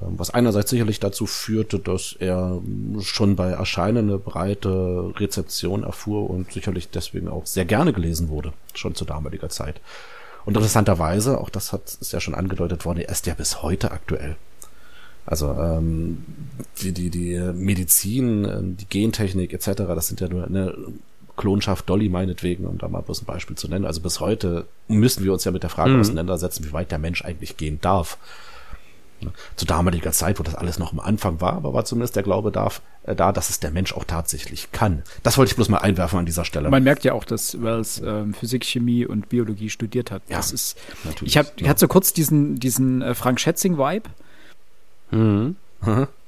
Ähm, was einerseits sicherlich dazu führte, dass er schon bei Erscheinen eine breite Rezeption erfuhr und sicherlich deswegen auch sehr gerne gelesen wurde, schon zu damaliger Zeit. Und interessanterweise, auch das hat, ist ja schon angedeutet worden, er ist ja bis heute aktuell. Also ähm, die, die, die Medizin, äh, die Gentechnik etc., das sind ja nur eine Klonschaft Dolly meinetwegen, um da mal bloß ein Beispiel zu nennen. Also bis heute müssen wir uns ja mit der Frage mhm. auseinandersetzen, wie weit der Mensch eigentlich gehen darf. Zu damaliger Zeit, wo das alles noch am Anfang war, aber war zumindest der Glaube darf, äh, da, dass es der Mensch auch tatsächlich kann. Das wollte ich bloß mal einwerfen an dieser Stelle. Man merkt ja auch, dass Wells ähm, Physik, Chemie und Biologie studiert hat. Ja, das ist, natürlich. Ich, hab, ich hatte so kurz diesen, diesen äh, Frank Schätzing-Vibe Mhm.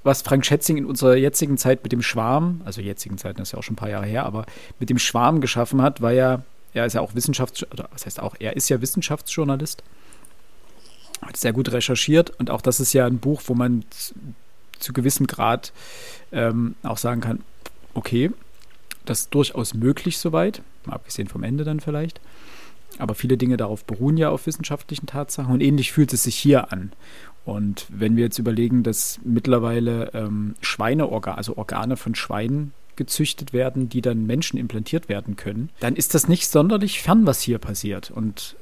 Was Frank Schätzing in unserer jetzigen Zeit mit dem Schwarm, also jetzigen Zeit, das ist ja auch schon ein paar Jahre her, aber mit dem Schwarm geschaffen hat, war ja, er ist ja auch Wissenschafts-, oder was heißt auch, er ist ja Wissenschaftsjournalist, hat sehr gut recherchiert und auch das ist ja ein Buch, wo man zu gewissem Grad ähm, auch sagen kann, okay, das ist durchaus möglich soweit, mal abgesehen vom Ende dann vielleicht. Aber viele Dinge darauf beruhen ja auf wissenschaftlichen Tatsachen und ähnlich fühlt es sich hier an. Und wenn wir jetzt überlegen, dass mittlerweile ähm, Schweineorgane, also Organe von Schweinen gezüchtet werden, die dann Menschen implantiert werden können, dann ist das nicht sonderlich fern, was hier passiert. Und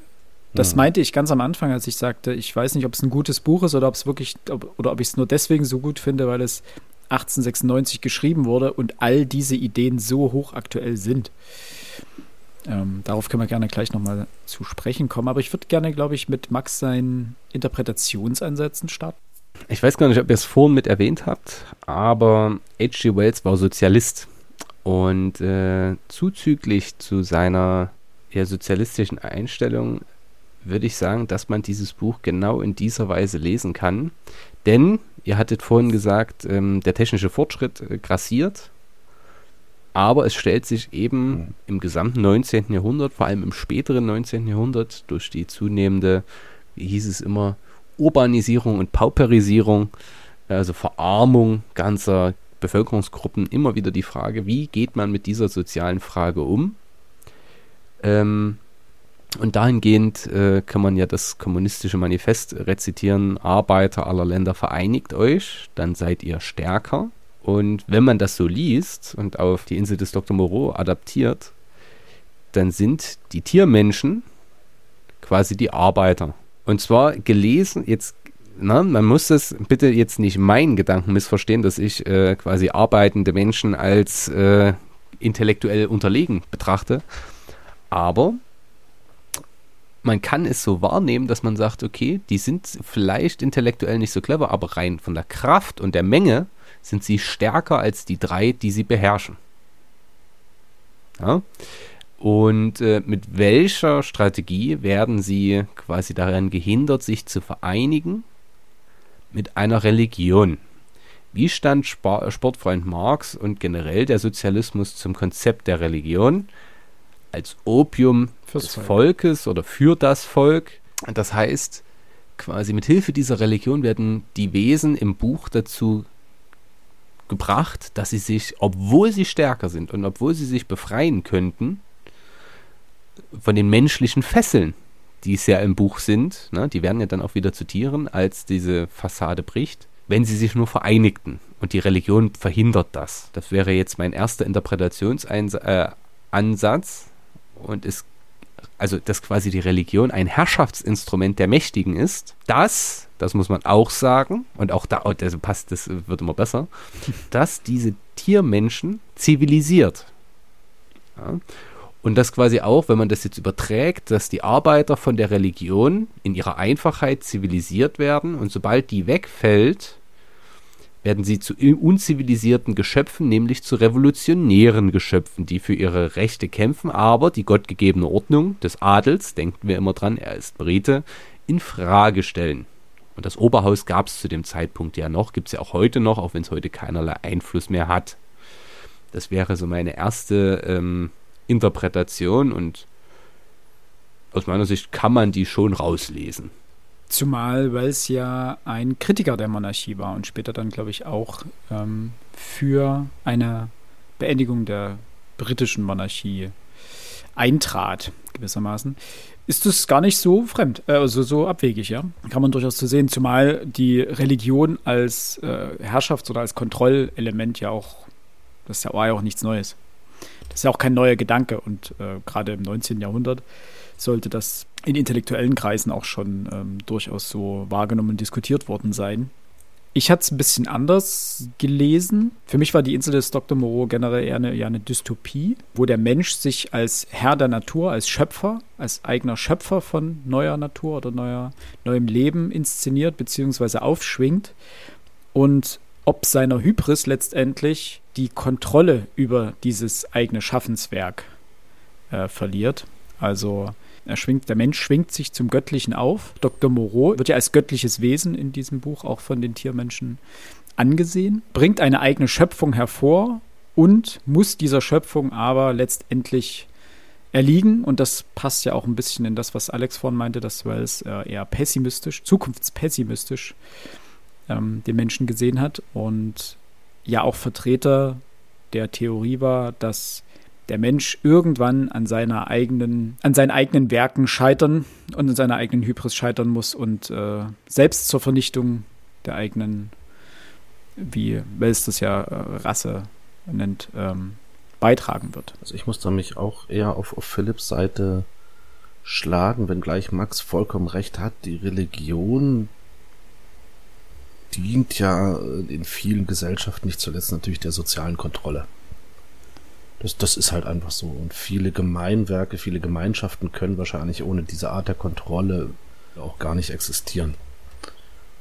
das ja. meinte ich ganz am Anfang, als ich sagte, ich weiß nicht, ob es ein gutes Buch ist oder ob es wirklich, ob, oder ob ich es nur deswegen so gut finde, weil es 1896 geschrieben wurde und all diese Ideen so hochaktuell sind. Ähm, darauf können wir gerne gleich nochmal zu sprechen kommen. Aber ich würde gerne, glaube ich, mit Max seinen Interpretationsansätzen starten. Ich weiß gar nicht, ob ihr es vorhin mit erwähnt habt, aber H.G. Wells war Sozialist. Und äh, zuzüglich zu seiner eher sozialistischen Einstellung würde ich sagen, dass man dieses Buch genau in dieser Weise lesen kann. Denn, ihr hattet vorhin gesagt, ähm, der technische Fortschritt äh, grassiert, aber es stellt sich eben mhm. im gesamten 19. Jahrhundert, vor allem im späteren 19. Jahrhundert, durch die zunehmende, wie hieß es immer, Urbanisierung und Pauperisierung, also Verarmung ganzer Bevölkerungsgruppen, immer wieder die Frage, wie geht man mit dieser sozialen Frage um? Ähm, und dahingehend äh, kann man ja das kommunistische Manifest rezitieren, Arbeiter aller Länder vereinigt euch, dann seid ihr stärker. Und wenn man das so liest und auf die Insel des Dr. Moreau adaptiert, dann sind die Tiermenschen quasi die Arbeiter. Und zwar gelesen, jetzt, na, man muss das bitte jetzt nicht meinen Gedanken missverstehen, dass ich äh, quasi arbeitende Menschen als äh, intellektuell unterlegen betrachte. Aber man kann es so wahrnehmen, dass man sagt, okay, die sind vielleicht intellektuell nicht so clever, aber rein von der Kraft und der Menge sind sie stärker als die drei, die sie beherrschen. Ja? Und äh, mit welcher Strategie werden sie quasi daran gehindert, sich zu vereinigen? Mit einer Religion. Wie stand Spar Sportfreund Marx und generell der Sozialismus zum Konzept der Religion? Als Opium Fürs des Volk. Volkes oder für das Volk. Das heißt, quasi mit Hilfe dieser Religion werden die Wesen im Buch dazu gebracht, dass sie sich, obwohl sie stärker sind und obwohl sie sich befreien könnten, von den menschlichen Fesseln, die es ja im Buch sind, ne, die werden ja dann auch wieder zu Tieren, als diese Fassade bricht, wenn sie sich nur vereinigten. Und die Religion verhindert das. Das wäre jetzt mein erster Interpretationsansatz. Äh, und es also dass quasi die Religion ein Herrschaftsinstrument der Mächtigen ist, das, das muss man auch sagen, und auch da, also passt, das wird immer besser, (laughs) dass diese Tiermenschen zivilisiert. Ja. Und das quasi auch, wenn man das jetzt überträgt, dass die Arbeiter von der Religion in ihrer Einfachheit zivilisiert werden und sobald die wegfällt, werden sie zu unzivilisierten Geschöpfen, nämlich zu revolutionären Geschöpfen, die für ihre Rechte kämpfen, aber die gottgegebene Ordnung des Adels, denken wir immer dran, er ist Brite, in Frage stellen. Und das Oberhaus gab es zu dem Zeitpunkt ja noch, gibt es ja auch heute noch, auch wenn es heute keinerlei Einfluss mehr hat. Das wäre so meine erste ähm, Interpretation und aus meiner Sicht kann man die schon rauslesen. Zumal Wells ja ein Kritiker der Monarchie war und später dann, glaube ich, auch ähm, für eine Beendigung der britischen Monarchie eintrat, gewissermaßen. Ist es gar nicht so fremd, äh, also so abwegig, ja? Kann man durchaus so sehen, zumal die Religion als äh, Herrschafts- oder als Kontrollelement ja auch, das ist ja auch nichts Neues. Das ist ja auch kein neuer Gedanke und äh, gerade im 19. Jahrhundert sollte das in intellektuellen Kreisen auch schon ähm, durchaus so wahrgenommen und diskutiert worden sein. Ich hatte es ein bisschen anders gelesen. Für mich war die Insel des Dr. Moreau generell eher eine, eher eine Dystopie, wo der Mensch sich als Herr der Natur, als Schöpfer, als eigener Schöpfer von neuer Natur oder neuer, neuem Leben inszeniert bzw. aufschwingt und ob seiner Hybris letztendlich die Kontrolle über dieses eigene Schaffenswerk äh, verliert. Also schwingt, der Mensch schwingt sich zum Göttlichen auf. Dr. Moreau wird ja als göttliches Wesen in diesem Buch auch von den Tiermenschen angesehen, bringt eine eigene Schöpfung hervor und muss dieser Schöpfung aber letztendlich erliegen. Und das passt ja auch ein bisschen in das, was Alex vorhin meinte, dass Wells äh, eher pessimistisch, zukunftspessimistisch ähm, den Menschen gesehen hat. Und ja auch Vertreter der Theorie war, dass der Mensch irgendwann an seiner eigenen, an seinen eigenen Werken scheitern und an seiner eigenen Hybris scheitern muss und äh, selbst zur Vernichtung der eigenen, wie Wells das ja äh, Rasse nennt, ähm, beitragen wird. Also ich muss da mich auch eher auf, auf Philipps Seite schlagen, wenngleich Max vollkommen recht hat, die Religion dient ja in vielen Gesellschaften nicht zuletzt natürlich der sozialen Kontrolle. Das, das ist halt einfach so. Und viele Gemeinwerke, viele Gemeinschaften können wahrscheinlich ohne diese Art der Kontrolle auch gar nicht existieren.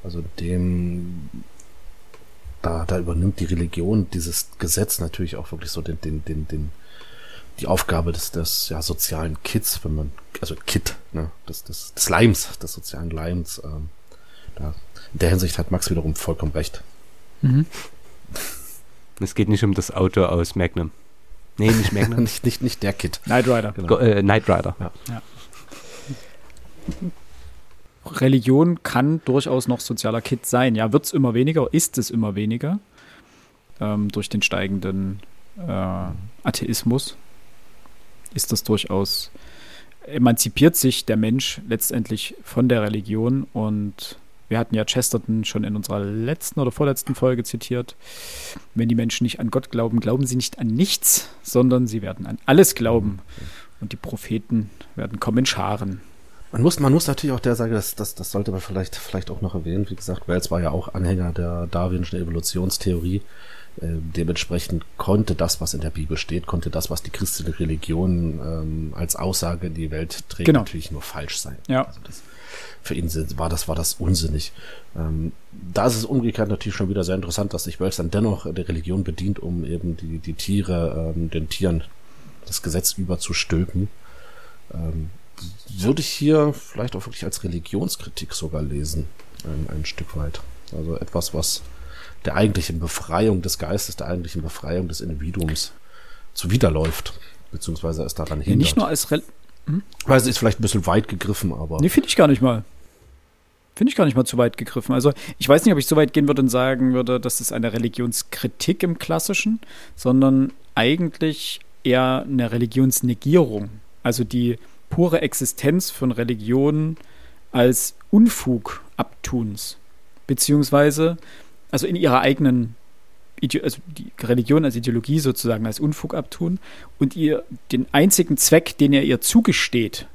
Also dem, da, da übernimmt die Religion dieses Gesetz natürlich auch wirklich so den, den, den, den, die Aufgabe des, des ja, sozialen Kits, wenn man, also Kit, ne, des, des, des Leims, des sozialen Leims. Ähm, da, in der Hinsicht hat Max wiederum vollkommen recht. Mhm. Es geht nicht um das Auto aus Magnum. Nee, nicht Magnum. (laughs) nicht, nicht, nicht der Kit. Knight Rider. Genau. Äh, Knight Rider. Ja. ja. Religion kann durchaus noch sozialer Kit sein. Ja, wird es immer weniger, ist es immer weniger ähm, durch den steigenden äh, Atheismus. Ist das durchaus, emanzipiert sich der Mensch letztendlich von der Religion und wir hatten ja Chesterton schon in unserer letzten oder vorletzten Folge zitiert. Wenn die Menschen nicht an Gott glauben, glauben sie nicht an nichts, sondern sie werden an alles glauben. Und die Propheten werden kommen in Scharen. Man muss, man muss natürlich auch der sagen, das, das, das sollte man vielleicht, vielleicht auch noch erwähnen. Wie gesagt, Wells war ja auch Anhänger der darwinischen Evolutionstheorie. Äh, dementsprechend konnte das, was in der Bibel steht, konnte das, was die christliche Religion ähm, als Aussage in die Welt trägt, genau. natürlich nur falsch sein. Ja. Also das, für ihn war das, war das unsinnig. Ähm, da ist es umgekehrt natürlich schon wieder sehr interessant, dass sich Wells dann dennoch der Religion bedient, um eben die, die Tiere, ähm, den Tieren das Gesetz überzustülpen. Ähm, würde ich hier vielleicht auch wirklich als Religionskritik sogar lesen, ein, ein Stück weit. Also etwas, was der eigentlichen Befreiung des Geistes, der eigentlichen Befreiung des Individuums zuwiderläuft, beziehungsweise es daran hindert. Ja, nicht nur als Re hm? Weil es ist vielleicht ein bisschen weit gegriffen, aber. Nee, finde ich gar nicht mal. Finde ich gar nicht mal zu weit gegriffen. Also ich weiß nicht, ob ich so weit gehen würde und sagen würde, das ist eine Religionskritik im Klassischen, sondern eigentlich eher eine Religionsnegierung. Also die pure Existenz von Religionen als Unfug abtuns, beziehungsweise also in ihrer eigenen also die Religion als Ideologie sozusagen als Unfug abtun und ihr den einzigen Zweck, den er ihr zugesteht,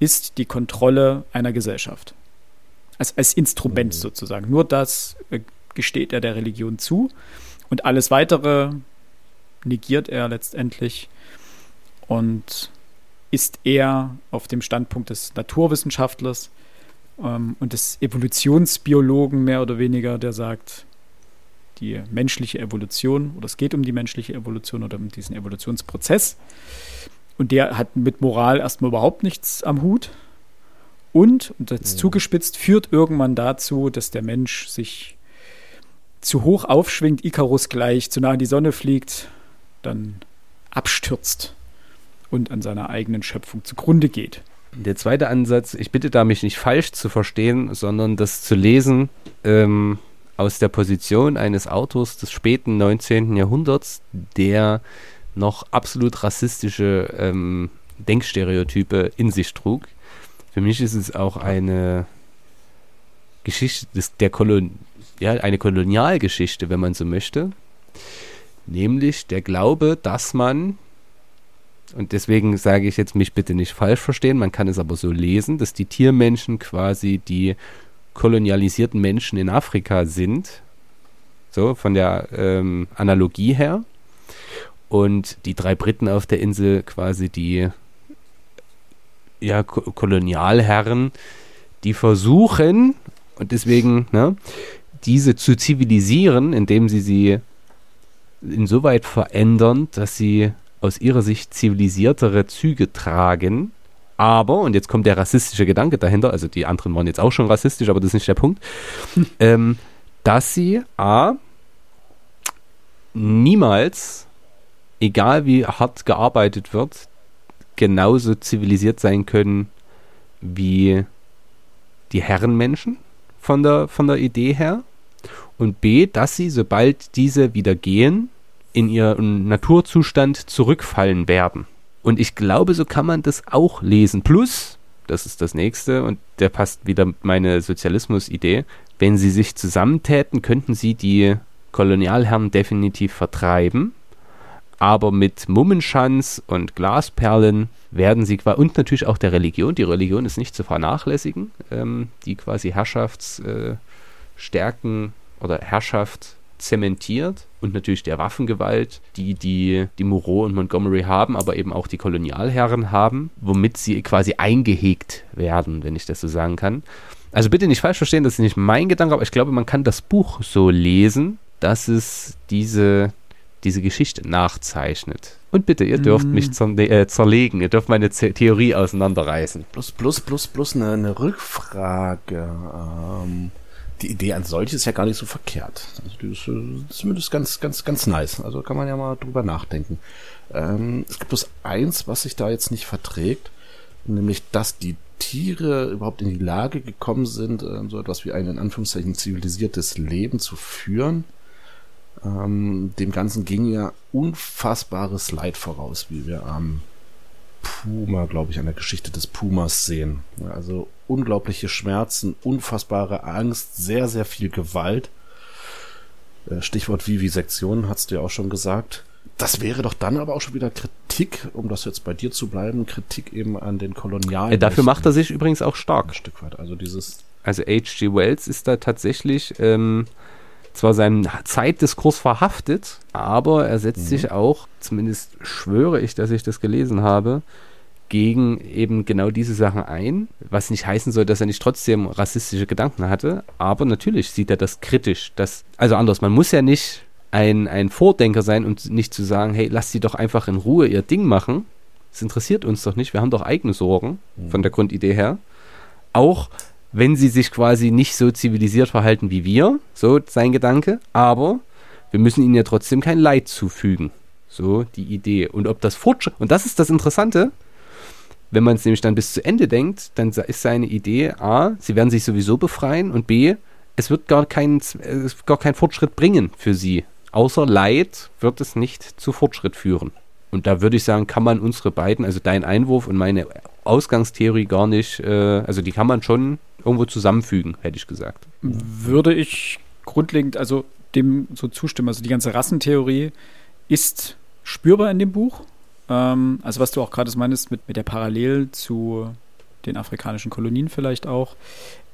ist die Kontrolle einer Gesellschaft. Als, als Instrument mhm. sozusagen. Nur das äh, gesteht er der Religion zu und alles weitere negiert er letztendlich und ist er auf dem Standpunkt des Naturwissenschaftlers ähm, und des Evolutionsbiologen mehr oder weniger, der sagt, die menschliche Evolution oder es geht um die menschliche Evolution oder um diesen Evolutionsprozess. Und der hat mit Moral erstmal überhaupt nichts am Hut. Und, und das mhm. zugespitzt, führt irgendwann dazu, dass der Mensch sich zu hoch aufschwingt, Icarus gleich, zu nah an die Sonne fliegt, dann abstürzt und an seiner eigenen Schöpfung zugrunde geht. Der zweite Ansatz, ich bitte da mich nicht falsch zu verstehen, sondern das zu lesen ähm, aus der Position eines Autors des späten 19. Jahrhunderts, der noch absolut rassistische ähm, Denkstereotype in sich trug. Für mich ist es auch eine Geschichte des, der Kolon ja, eine Kolonialgeschichte, wenn man so möchte. Nämlich der Glaube, dass man und deswegen sage ich jetzt mich bitte nicht falsch verstehen, man kann es aber so lesen, dass die Tiermenschen quasi die kolonialisierten Menschen in Afrika sind, so von der ähm, Analogie her. Und die drei Briten auf der Insel quasi die ja, Ko Kolonialherren, die versuchen, und deswegen, ne, diese zu zivilisieren, indem sie sie insoweit verändern, dass sie aus ihrer Sicht zivilisiertere Züge tragen. Aber, und jetzt kommt der rassistische Gedanke dahinter, also die anderen waren jetzt auch schon rassistisch, aber das ist nicht der Punkt, (laughs) ähm, dass sie A, niemals, egal wie hart gearbeitet wird, genauso zivilisiert sein können wie die Herrenmenschen von der, von der Idee her. Und B, dass sie, sobald diese wieder gehen, in ihren Naturzustand zurückfallen werden. Und ich glaube, so kann man das auch lesen. Plus, das ist das nächste, und der passt wieder meine Sozialismus-Idee, wenn sie sich zusammentäten, könnten sie die Kolonialherren definitiv vertreiben. Aber mit Mummenschanz und Glasperlen werden sie quasi, und natürlich auch der Religion, die Religion ist nicht zu vernachlässigen, ähm, die quasi Herrschafts, äh, oder Herrschaft zementiert und natürlich der Waffengewalt, die die, die Moreau und Montgomery haben, aber eben auch die Kolonialherren haben, womit sie quasi eingehegt werden, wenn ich das so sagen kann. Also bitte nicht falsch verstehen, das ist nicht mein Gedanke, aber ich glaube, man kann das Buch so lesen, dass es diese, diese Geschichte nachzeichnet. Und bitte, ihr dürft mm. mich zer äh, zerlegen, ihr dürft meine Z Theorie auseinanderreißen. Plus, plus, plus, plus eine, eine Rückfrage. Ähm, die Idee als solches ist ja gar nicht so verkehrt. Also die ist äh, zumindest ganz, ganz, ganz nice. Also kann man ja mal drüber nachdenken. Ähm, es gibt bloß eins, was sich da jetzt nicht verträgt, nämlich dass die Tiere überhaupt in die Lage gekommen sind, äh, so etwas wie ein in Anführungszeichen zivilisiertes Leben zu führen. Ähm, dem Ganzen ging ja unfassbares Leid voraus, wie wir am Puma, glaube ich, an der Geschichte des Pumas sehen. Also unglaubliche Schmerzen, unfassbare Angst, sehr, sehr viel Gewalt. Äh, Stichwort Vivisektion, hast du ja auch schon gesagt. Das wäre doch dann aber auch schon wieder Kritik, um das jetzt bei dir zu bleiben, Kritik eben an den Kolonialen. Ja, dafür macht er sich übrigens auch stark. Ein Stück weit. Also dieses. Also H.G. Wells ist da tatsächlich ähm, zwar seinem Zeitdiskurs verhaftet, aber er setzt mhm. sich auch, zumindest schwöre ich, dass ich das gelesen habe, gegen eben genau diese Sachen ein, was nicht heißen soll, dass er nicht trotzdem rassistische Gedanken hatte, aber natürlich sieht er das kritisch. Dass, also anders, man muss ja nicht ein, ein Vordenker sein und nicht zu sagen, hey, lass sie doch einfach in Ruhe ihr Ding machen. Das interessiert uns doch nicht, wir haben doch eigene Sorgen mhm. von der Grundidee her. Auch wenn sie sich quasi nicht so zivilisiert verhalten wie wir, so sein Gedanke, aber wir müssen ihnen ja trotzdem kein Leid zufügen. So die Idee. Und ob das Fortschritt, und das ist das Interessante, wenn man es nämlich dann bis zu Ende denkt, dann ist seine Idee A, sie werden sich sowieso befreien und B, es wird gar keinen, gar keinen Fortschritt bringen für sie. Außer Leid wird es nicht zu Fortschritt führen. Und da würde ich sagen, kann man unsere beiden, also dein Einwurf und meine Ausgangstheorie gar nicht, äh, also die kann man schon irgendwo zusammenfügen, hätte ich gesagt. Würde ich grundlegend, also dem so zustimmen. Also die ganze Rassentheorie ist spürbar in dem Buch. Ähm, also was du auch gerade meinst mit, mit der Parallel zu den afrikanischen Kolonien vielleicht auch.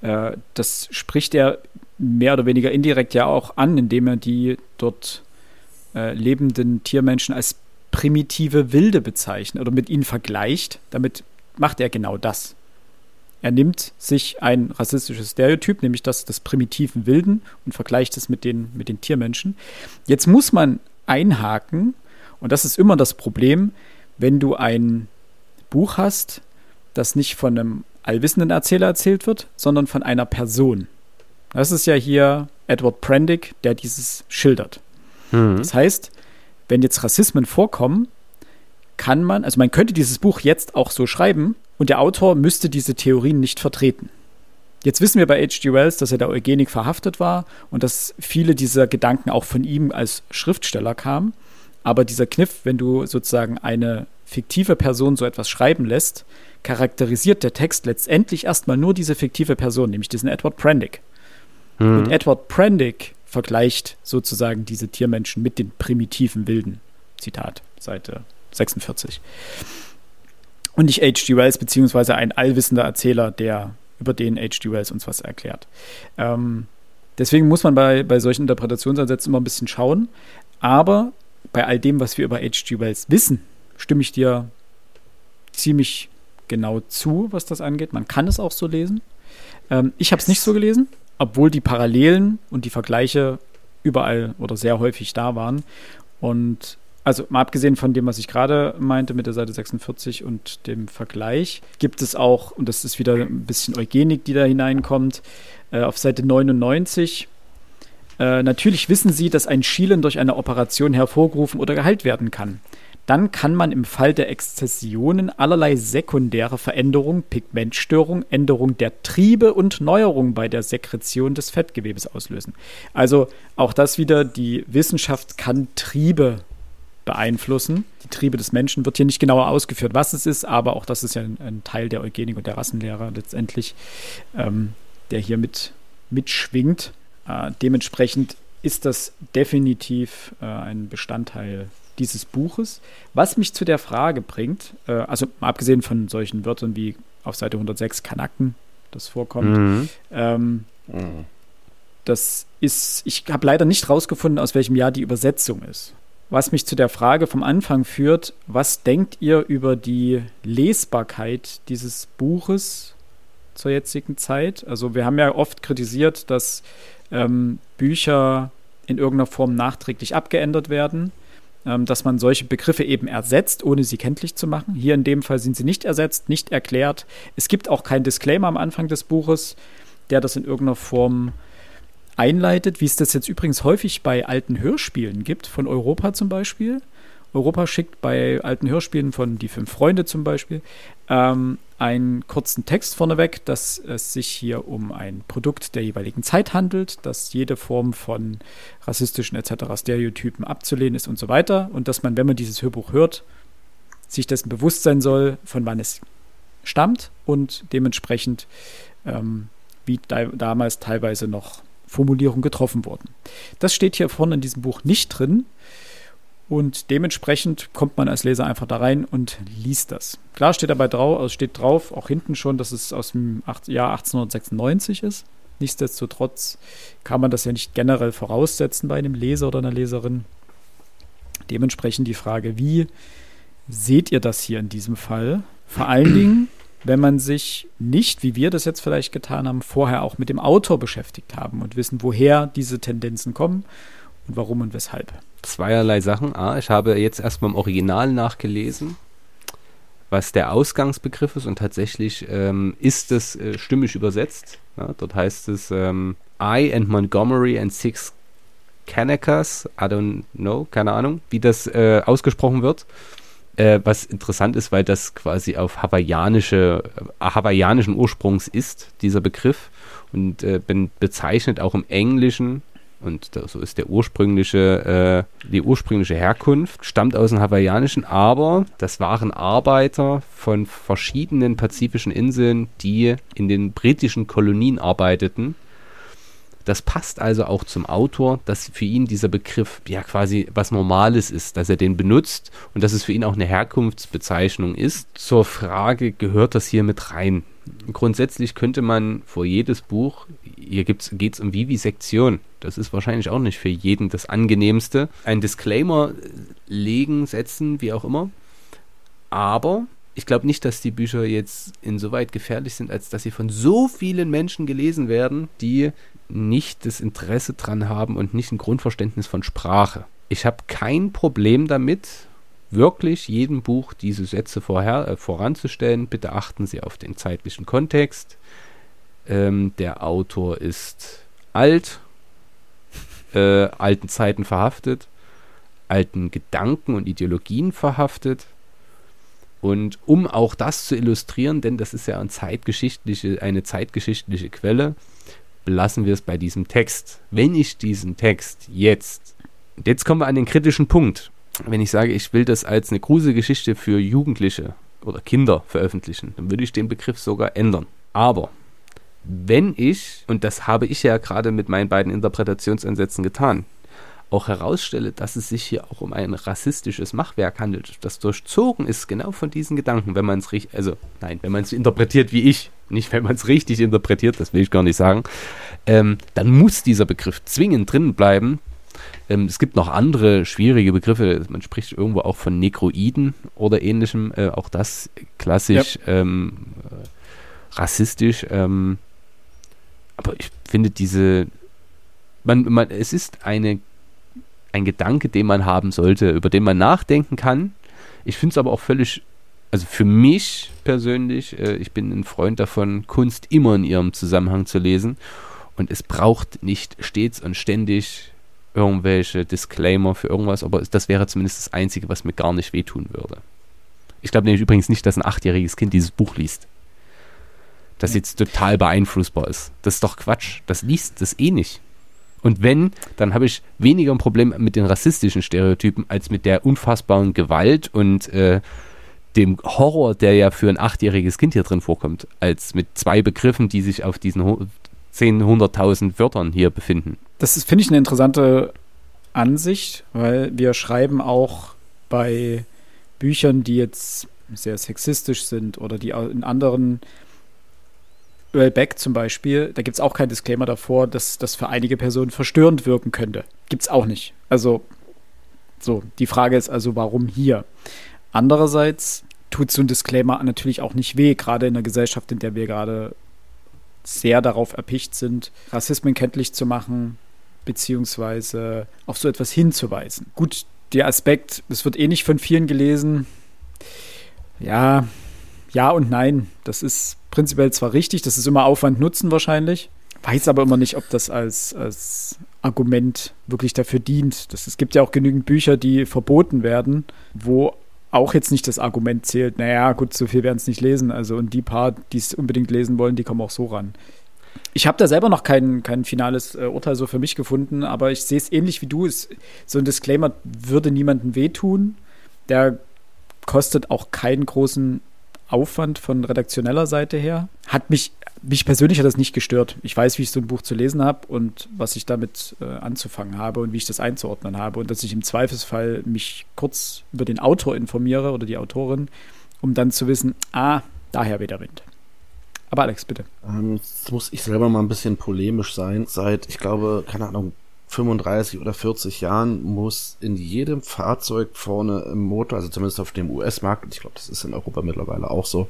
Äh, das spricht er mehr oder weniger indirekt ja auch an, indem er die dort äh, lebenden Tiermenschen als primitive Wilde bezeichnet oder mit ihnen vergleicht. Damit macht er genau das. Er nimmt sich ein rassistisches Stereotyp, nämlich das des primitiven Wilden, und vergleicht es mit den, mit den Tiermenschen. Jetzt muss man einhaken, und das ist immer das Problem, wenn du ein Buch hast, das nicht von einem allwissenden Erzähler erzählt wird, sondern von einer Person. Das ist ja hier Edward Prendick, der dieses schildert. Mhm. Das heißt, wenn jetzt Rassismen vorkommen, kann man, also man könnte dieses Buch jetzt auch so schreiben und der Autor müsste diese Theorien nicht vertreten. Jetzt wissen wir bei H.G. Wells, dass er der Eugenik verhaftet war und dass viele dieser Gedanken auch von ihm als Schriftsteller kamen. Aber dieser Kniff, wenn du sozusagen eine fiktive Person so etwas schreiben lässt, charakterisiert der Text letztendlich erstmal nur diese fiktive Person, nämlich diesen Edward Prendick. Mhm. Und Edward Prendick vergleicht sozusagen diese Tiermenschen mit den primitiven Wilden. Zitat, Seite 46. Und nicht H.G. Wells, beziehungsweise ein allwissender Erzähler, der über den H.G. Wells uns was erklärt. Ähm, deswegen muss man bei, bei solchen Interpretationsansätzen immer ein bisschen schauen. Aber bei all dem, was wir über H.G. Wells wissen, stimme ich dir ziemlich genau zu, was das angeht. Man kann es auch so lesen. Ähm, ich habe es nicht so gelesen, obwohl die Parallelen und die Vergleiche überall oder sehr häufig da waren. Und also mal abgesehen von dem, was ich gerade meinte mit der Seite 46 und dem Vergleich, gibt es auch, und das ist wieder ein bisschen Eugenik, die da hineinkommt, äh, auf Seite 99 äh, natürlich wissen Sie, dass ein Schielen durch eine Operation hervorgerufen oder geheilt werden kann. Dann kann man im Fall der Exzessionen allerlei sekundäre Veränderungen, Pigmentstörung, Änderung der Triebe und Neuerung bei der Sekretion des Fettgewebes auslösen. Also auch das wieder, die Wissenschaft kann Triebe beeinflussen. Die Triebe des Menschen wird hier nicht genauer ausgeführt, was es ist, aber auch das ist ja ein, ein Teil der Eugenik und der Rassenlehre letztendlich, ähm, der hier mit mitschwingt. Äh, dementsprechend ist das definitiv äh, ein Bestandteil dieses Buches. Was mich zu der Frage bringt, äh, also abgesehen von solchen Wörtern wie auf Seite 106 Kanaken, das vorkommt, mhm. Ähm, mhm. Das ist, ich habe leider nicht rausgefunden, aus welchem Jahr die Übersetzung ist. Was mich zu der Frage vom Anfang führt, was denkt ihr über die Lesbarkeit dieses Buches zur jetzigen Zeit? Also wir haben ja oft kritisiert, dass ähm, Bücher in irgendeiner Form nachträglich abgeändert werden, ähm, dass man solche Begriffe eben ersetzt, ohne sie kenntlich zu machen. Hier in dem Fall sind sie nicht ersetzt, nicht erklärt. Es gibt auch keinen Disclaimer am Anfang des Buches, der das in irgendeiner Form einleitet, wie es das jetzt übrigens häufig bei alten Hörspielen gibt, von Europa zum Beispiel. Europa schickt bei alten Hörspielen von Die Fünf Freunde zum Beispiel ähm, einen kurzen Text vorneweg, dass es sich hier um ein Produkt der jeweiligen Zeit handelt, dass jede Form von rassistischen etc. Stereotypen abzulehnen ist und so weiter und dass man, wenn man dieses Hörbuch hört, sich dessen bewusst sein soll, von wann es stammt und dementsprechend ähm, wie da, damals teilweise noch Formulierungen getroffen wurden. Das steht hier vorne in diesem Buch nicht drin. Und dementsprechend kommt man als Leser einfach da rein und liest das. Klar steht dabei drauf, also steht drauf, auch hinten schon, dass es aus dem Jahr 1896 ist. Nichtsdestotrotz kann man das ja nicht generell voraussetzen bei einem Leser oder einer Leserin. Dementsprechend die Frage, wie seht ihr das hier in diesem Fall? Vor allen Dingen, wenn man sich nicht, wie wir das jetzt vielleicht getan haben, vorher auch mit dem Autor beschäftigt haben und wissen, woher diese Tendenzen kommen und warum und weshalb zweierlei Sachen. A, ich habe jetzt erstmal im Original nachgelesen, was der Ausgangsbegriff ist und tatsächlich ähm, ist es äh, stimmig übersetzt. Ja, dort heißt es ähm, I and Montgomery and six Kanakers, I don't know, keine Ahnung, wie das äh, ausgesprochen wird. Äh, was interessant ist, weil das quasi auf hawaiianische, äh, hawaiianischen Ursprungs ist, dieser Begriff. Und äh, bezeichnet auch im Englischen und da, so ist der ursprüngliche, äh, die ursprüngliche Herkunft, stammt aus dem Hawaiianischen, aber das waren Arbeiter von verschiedenen pazifischen Inseln, die in den britischen Kolonien arbeiteten. Das passt also auch zum Autor, dass für ihn dieser Begriff ja quasi was Normales ist, dass er den benutzt und dass es für ihn auch eine Herkunftsbezeichnung ist. Zur Frage, gehört das hier mit rein? Grundsätzlich könnte man vor jedes Buch, hier geht es um Vivisektion, das ist wahrscheinlich auch nicht für jeden das angenehmste, ein Disclaimer legen, setzen, wie auch immer. Aber ich glaube nicht, dass die Bücher jetzt insoweit gefährlich sind, als dass sie von so vielen Menschen gelesen werden, die nicht das Interesse dran haben und nicht ein Grundverständnis von Sprache. Ich habe kein Problem damit, wirklich jedem Buch diese Sätze vorher, äh, voranzustellen. Bitte achten Sie auf den zeitlichen Kontext. Ähm, der Autor ist alt, äh, alten Zeiten verhaftet, alten Gedanken und Ideologien verhaftet. Und um auch das zu illustrieren, denn das ist ja ein zeitgeschichtliche, eine zeitgeschichtliche Quelle, belassen wir es bei diesem Text. Wenn ich diesen Text jetzt, jetzt kommen wir an den kritischen Punkt, wenn ich sage, ich will das als eine Gruselgeschichte für Jugendliche oder Kinder veröffentlichen, dann würde ich den Begriff sogar ändern. Aber wenn ich, und das habe ich ja gerade mit meinen beiden Interpretationsansätzen getan, auch herausstelle, dass es sich hier auch um ein rassistisches Machwerk handelt, das durchzogen ist genau von diesen Gedanken, wenn man es richtig, also nein, wenn man es interpretiert wie ich, nicht wenn man es richtig interpretiert, das will ich gar nicht sagen, ähm, dann muss dieser Begriff zwingend drin bleiben, ähm, es gibt noch andere schwierige Begriffe. Man spricht irgendwo auch von Nekroiden oder ähnlichem. Äh, auch das klassisch ja. ähm, rassistisch. Ähm, aber ich finde diese. Man, man, es ist eine, ein Gedanke, den man haben sollte, über den man nachdenken kann. Ich finde es aber auch völlig also für mich persönlich, äh, ich bin ein Freund davon, Kunst immer in ihrem Zusammenhang zu lesen. Und es braucht nicht stets und ständig irgendwelche Disclaimer für irgendwas, aber das wäre zumindest das Einzige, was mir gar nicht wehtun würde. Ich glaube nämlich übrigens nicht, dass ein achtjähriges Kind dieses Buch liest. Das jetzt total beeinflussbar ist. Das ist doch Quatsch. Das liest das eh nicht. Und wenn, dann habe ich weniger ein Problem mit den rassistischen Stereotypen als mit der unfassbaren Gewalt und äh, dem Horror, der ja für ein achtjähriges Kind hier drin vorkommt, als mit zwei Begriffen, die sich auf diesen 10, 100.000 Wörtern hier befinden. Das finde ich eine interessante Ansicht, weil wir schreiben auch bei Büchern, die jetzt sehr sexistisch sind oder die in anderen Earl Beck zum Beispiel, da gibt es auch keinen Disclaimer davor, dass das für einige Personen verstörend wirken könnte. Gibt es auch nicht. Also, so, die Frage ist also, warum hier? Andererseits tut so ein Disclaimer natürlich auch nicht weh, gerade in einer Gesellschaft, in der wir gerade sehr darauf erpicht sind, Rassismen kenntlich zu machen, beziehungsweise auf so etwas hinzuweisen. Gut, der Aspekt, es wird eh nicht von vielen gelesen. Ja, ja und nein. Das ist prinzipiell zwar richtig, das ist immer Aufwand Nutzen wahrscheinlich. Weiß aber immer nicht, ob das als, als Argument wirklich dafür dient. Das, es gibt ja auch genügend Bücher, die verboten werden, wo auch jetzt nicht das Argument zählt, naja, gut, so viel werden es nicht lesen. Also und die paar, die es unbedingt lesen wollen, die kommen auch so ran. Ich habe da selber noch kein, kein finales äh, Urteil so für mich gefunden, aber ich sehe es ähnlich wie du. Es, so ein Disclaimer würde niemandem wehtun. Der kostet auch keinen großen Aufwand von redaktioneller Seite her. Hat mich, mich persönlich hat das nicht gestört. Ich weiß, wie ich so ein Buch zu lesen habe und was ich damit äh, anzufangen habe und wie ich das einzuordnen habe und dass ich im Zweifelsfall mich kurz über den Autor informiere oder die Autorin, um dann zu wissen, ah, daher weht der Wind. Aber Alex, bitte. Ähm, jetzt muss ich selber mal ein bisschen polemisch sein. Seit, ich glaube, keine Ahnung, 35 oder 40 Jahren muss in jedem Fahrzeug vorne im Motor, also zumindest auf dem US-Markt, und ich glaube, das ist in Europa mittlerweile auch so,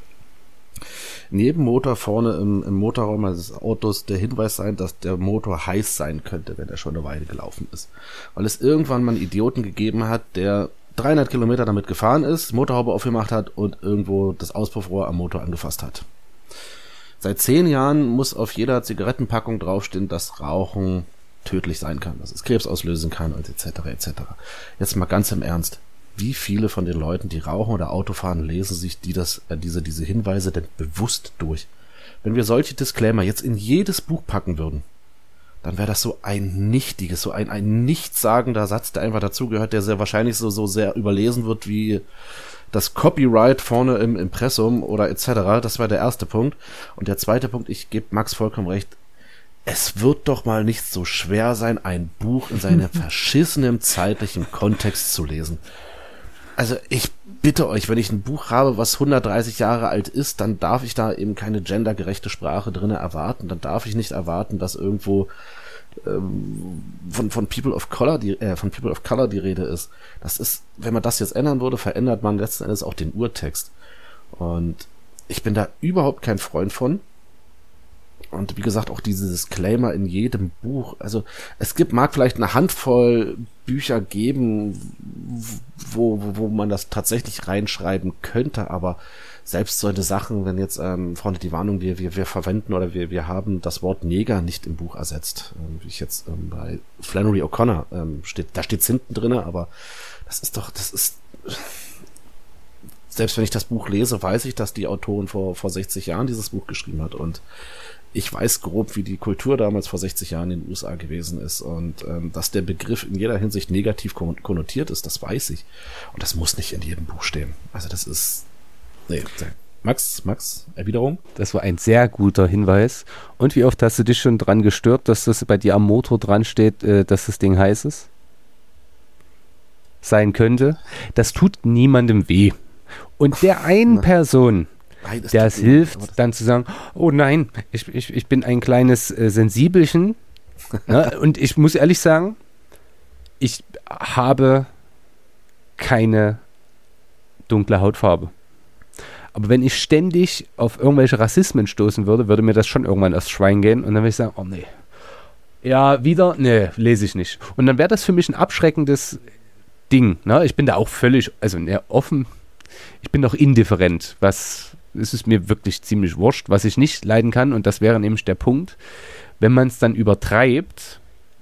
in jedem Motor vorne im, im Motorraum des Autos der Hinweis sein, dass der Motor heiß sein könnte, wenn er schon eine Weile gelaufen ist. Weil es irgendwann mal einen Idioten gegeben hat, der 300 Kilometer damit gefahren ist, Motorhaube aufgemacht hat und irgendwo das Auspuffrohr am Motor angefasst hat. Seit zehn Jahren muss auf jeder Zigarettenpackung draufstehen, dass Rauchen tödlich sein kann, dass es Krebs auslösen kann und etc. etc. Jetzt mal ganz im Ernst. Wie viele von den Leuten, die rauchen oder Auto fahren, lesen sich die das, äh, diese, diese Hinweise denn bewusst durch? Wenn wir solche Disclaimer jetzt in jedes Buch packen würden, dann wäre das so ein nichtiges, so ein, ein nichtssagender Satz, der einfach dazugehört, der sehr wahrscheinlich so, so sehr überlesen wird wie das Copyright vorne im Impressum oder etc. Das war der erste Punkt. Und der zweite Punkt, ich gebe Max vollkommen recht, es wird doch mal nicht so schwer sein, ein Buch in seinem (laughs) verschissenen zeitlichen Kontext zu lesen. Also ich bitte euch, wenn ich ein Buch habe, was 130 Jahre alt ist, dann darf ich da eben keine gendergerechte Sprache drinne erwarten. Dann darf ich nicht erwarten, dass irgendwo ähm, von, von People of Color die, äh, von People of Color die Rede ist. Das ist, wenn man das jetzt ändern würde, verändert man letzten Endes auch den Urtext. Und ich bin da überhaupt kein Freund von. Und wie gesagt, auch diese Disclaimer in jedem Buch. Also es gibt, mag vielleicht eine Handvoll Bücher geben, wo, wo, man das tatsächlich reinschreiben könnte, aber selbst solche Sachen, wenn jetzt, ähm, Freunde, die Warnung, wir, wir, wir verwenden oder wir, wir haben das Wort Neger nicht im Buch ersetzt. Ähm, wie ich jetzt ähm, bei Flannery O'Connor ähm, steht, da steht's hinten drinne, aber das ist doch, das ist selbst wenn ich das Buch lese, weiß ich, dass die Autorin vor, vor 60 Jahren dieses Buch geschrieben hat und ich weiß grob, wie die Kultur damals vor 60 Jahren in den USA gewesen ist und ähm, dass der Begriff in jeder Hinsicht negativ konnotiert ist, das weiß ich. Und das muss nicht in jedem Buch stehen. Also das ist, nee, Max, Max, Erwiderung? Das war ein sehr guter Hinweis. Und wie oft hast du dich schon dran gestört, dass das bei dir am Motor dran steht, äh, dass das Ding heiß ist? Sein könnte. Das tut niemandem weh. Und der (laughs) einen Person, der es hilft, dann zu sagen, oh nein, ich, ich, ich bin ein kleines äh, Sensibelchen. (laughs) ne? Und ich muss ehrlich sagen, ich habe keine dunkle Hautfarbe. Aber wenn ich ständig auf irgendwelche Rassismen stoßen würde, würde mir das schon irgendwann aufs Schwein gehen und dann würde ich sagen, oh nee. Ja, wieder? Nee, lese ich nicht. Und dann wäre das für mich ein abschreckendes Ding. Ne? Ich bin da auch völlig, also ne, offen, ich bin doch indifferent, was es ist mir wirklich ziemlich wurscht, was ich nicht leiden kann, und das wäre nämlich der Punkt, wenn man es dann übertreibt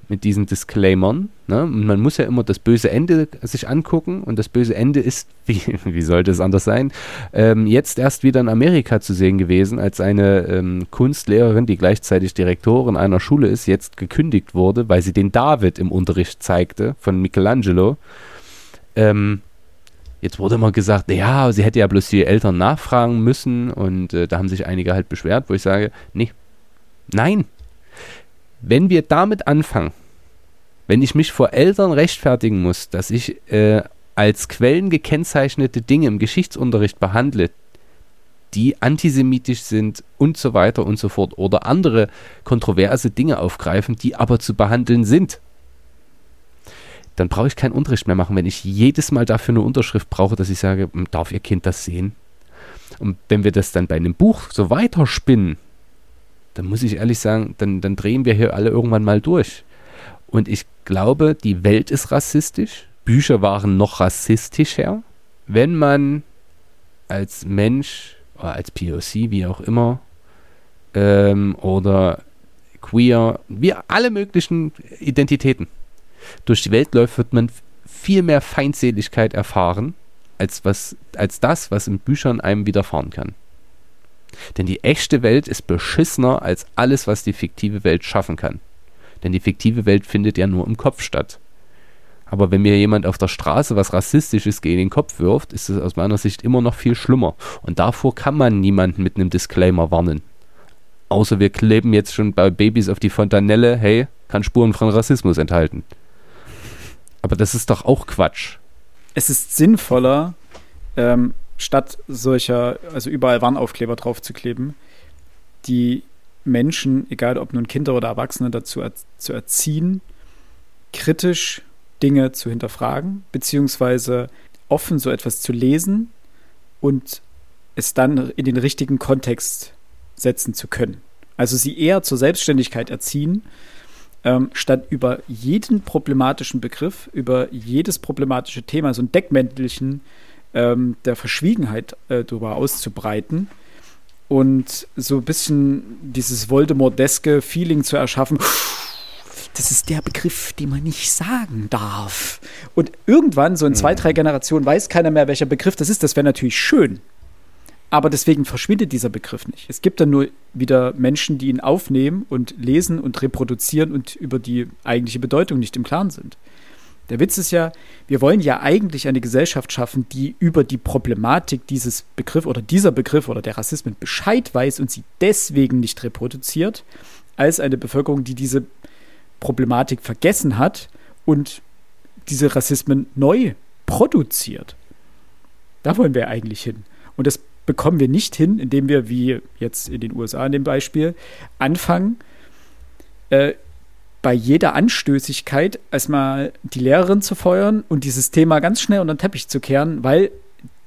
mit diesen Disclaimern, ne? und man muss ja immer das böse Ende sich angucken, und das böse Ende ist, (laughs) wie, wie sollte es anders sein, ähm, jetzt erst wieder in Amerika zu sehen gewesen, als eine ähm, Kunstlehrerin, die gleichzeitig Direktorin einer Schule ist, jetzt gekündigt wurde, weil sie den David im Unterricht zeigte von Michelangelo. Ähm, Jetzt wurde immer gesagt, ja, sie hätte ja bloß die Eltern nachfragen müssen und äh, da haben sich einige halt beschwert, wo ich sage, nee, nein. Wenn wir damit anfangen, wenn ich mich vor Eltern rechtfertigen muss, dass ich äh, als Quellen gekennzeichnete Dinge im Geschichtsunterricht behandle, die antisemitisch sind und so weiter und so fort oder andere kontroverse Dinge aufgreifen, die aber zu behandeln sind. Dann brauche ich keinen Unterricht mehr machen, wenn ich jedes Mal dafür eine Unterschrift brauche, dass ich sage, hm, darf Ihr Kind das sehen? Und wenn wir das dann bei einem Buch so weiterspinnen, dann muss ich ehrlich sagen, dann, dann drehen wir hier alle irgendwann mal durch. Und ich glaube, die Welt ist rassistisch. Bücher waren noch rassistischer. Wenn man als Mensch oder als POC, wie auch immer, ähm, oder queer, wie alle möglichen Identitäten durch die Welt läuft, wird man viel mehr Feindseligkeit erfahren, als, was, als das, was in Büchern einem widerfahren kann. Denn die echte Welt ist beschissener als alles, was die fiktive Welt schaffen kann. Denn die fiktive Welt findet ja nur im Kopf statt. Aber wenn mir jemand auf der Straße was Rassistisches gegen den Kopf wirft, ist es aus meiner Sicht immer noch viel schlimmer. Und davor kann man niemanden mit einem Disclaimer warnen. Außer wir kleben jetzt schon bei Babys auf die Fontanelle, hey, kann Spuren von Rassismus enthalten. Aber das ist doch auch Quatsch. Es ist sinnvoller, ähm, statt solcher, also überall Warnaufkleber drauf zu kleben, die Menschen, egal ob nun Kinder oder Erwachsene, dazu er zu erziehen, kritisch Dinge zu hinterfragen, beziehungsweise offen so etwas zu lesen und es dann in den richtigen Kontext setzen zu können. Also sie eher zur Selbstständigkeit erziehen, ähm, statt über jeden problematischen Begriff, über jedes problematische Thema so ein Deckmäntelchen ähm, der Verschwiegenheit äh, darüber auszubreiten und so ein bisschen dieses Voldemort-deske Feeling zu erschaffen. Das ist der Begriff, den man nicht sagen darf. Und irgendwann, so in zwei, mhm. drei Generationen, weiß keiner mehr, welcher Begriff das ist. Das wäre natürlich schön. Aber deswegen verschwindet dieser Begriff nicht. Es gibt dann nur wieder Menschen, die ihn aufnehmen und lesen und reproduzieren und über die eigentliche Bedeutung nicht im Klaren sind. Der Witz ist ja, wir wollen ja eigentlich eine Gesellschaft schaffen, die über die Problematik dieses Begriff oder dieser Begriff oder der Rassismen Bescheid weiß und sie deswegen nicht reproduziert, als eine Bevölkerung, die diese Problematik vergessen hat und diese Rassismen neu produziert. Da wollen wir eigentlich hin. Und das bekommen wir nicht hin, indem wir, wie jetzt in den USA in dem Beispiel, anfangen, äh, bei jeder Anstößigkeit erstmal die Lehrerin zu feuern und dieses Thema ganz schnell unter den Teppich zu kehren, weil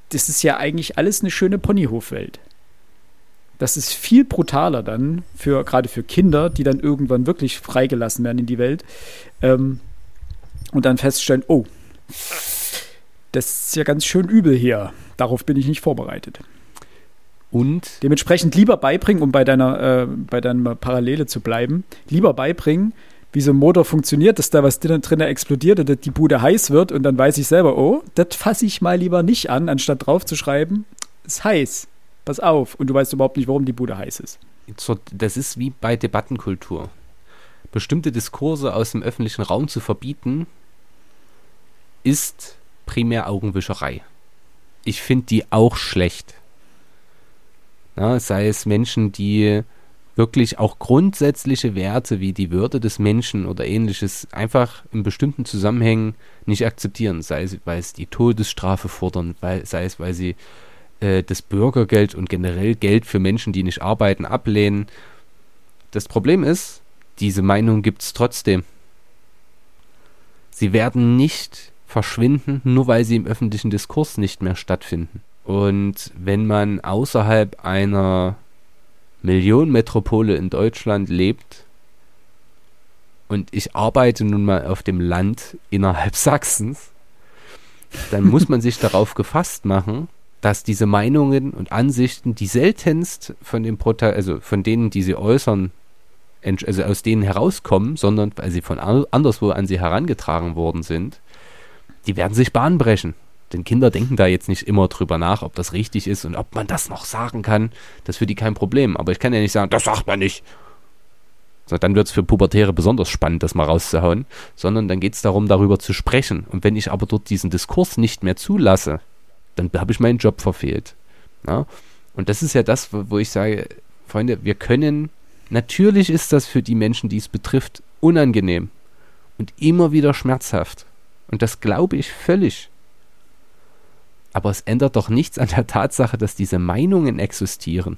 das ist ja eigentlich alles eine schöne Ponyhofwelt. Das ist viel brutaler dann, für, gerade für Kinder, die dann irgendwann wirklich freigelassen werden in die Welt ähm, und dann feststellen, oh, das ist ja ganz schön übel hier. Darauf bin ich nicht vorbereitet. Und dementsprechend lieber beibringen, um bei deiner, äh, bei deiner Parallele zu bleiben, lieber beibringen, wie so ein Motor funktioniert, dass da was drin, drin explodiert und die Bude heiß wird und dann weiß ich selber, oh, das fasse ich mal lieber nicht an, anstatt drauf zu schreiben, ist heiß. Pass auf. Und du weißt überhaupt nicht, warum die Bude heiß ist. Das ist wie bei Debattenkultur. Bestimmte Diskurse aus dem öffentlichen Raum zu verbieten, ist primär Augenwischerei. Ich finde die auch schlecht. Ja, sei es Menschen, die wirklich auch grundsätzliche Werte wie die Würde des Menschen oder ähnliches einfach in bestimmten Zusammenhängen nicht akzeptieren. Sei es, weil sie die Todesstrafe fordern, weil, sei es, weil sie äh, das Bürgergeld und generell Geld für Menschen, die nicht arbeiten, ablehnen. Das Problem ist, diese Meinung gibt es trotzdem. Sie werden nicht verschwinden, nur weil sie im öffentlichen Diskurs nicht mehr stattfinden. Und wenn man außerhalb einer Millionenmetropole in Deutschland lebt und ich arbeite nun mal auf dem Land innerhalb (laughs) Sachsens, dann muss man sich darauf gefasst machen, dass diese Meinungen und Ansichten, die seltenst von den Prota also von denen, die sie äußern, also aus denen herauskommen, sondern weil sie von anderswo an sie herangetragen worden sind, die werden sich Bahn brechen. Denn Kinder denken da jetzt nicht immer drüber nach, ob das richtig ist und ob man das noch sagen kann. Das ist für die kein Problem. Aber ich kann ja nicht sagen, das sagt man nicht. So, dann wird es für Pubertäre besonders spannend, das mal rauszuhauen. Sondern dann geht es darum, darüber zu sprechen. Und wenn ich aber dort diesen Diskurs nicht mehr zulasse, dann habe ich meinen Job verfehlt. Ja? Und das ist ja das, wo ich sage, Freunde, wir können, natürlich ist das für die Menschen, die es betrifft, unangenehm und immer wieder schmerzhaft. Und das glaube ich völlig. Aber es ändert doch nichts an der Tatsache, dass diese Meinungen existieren.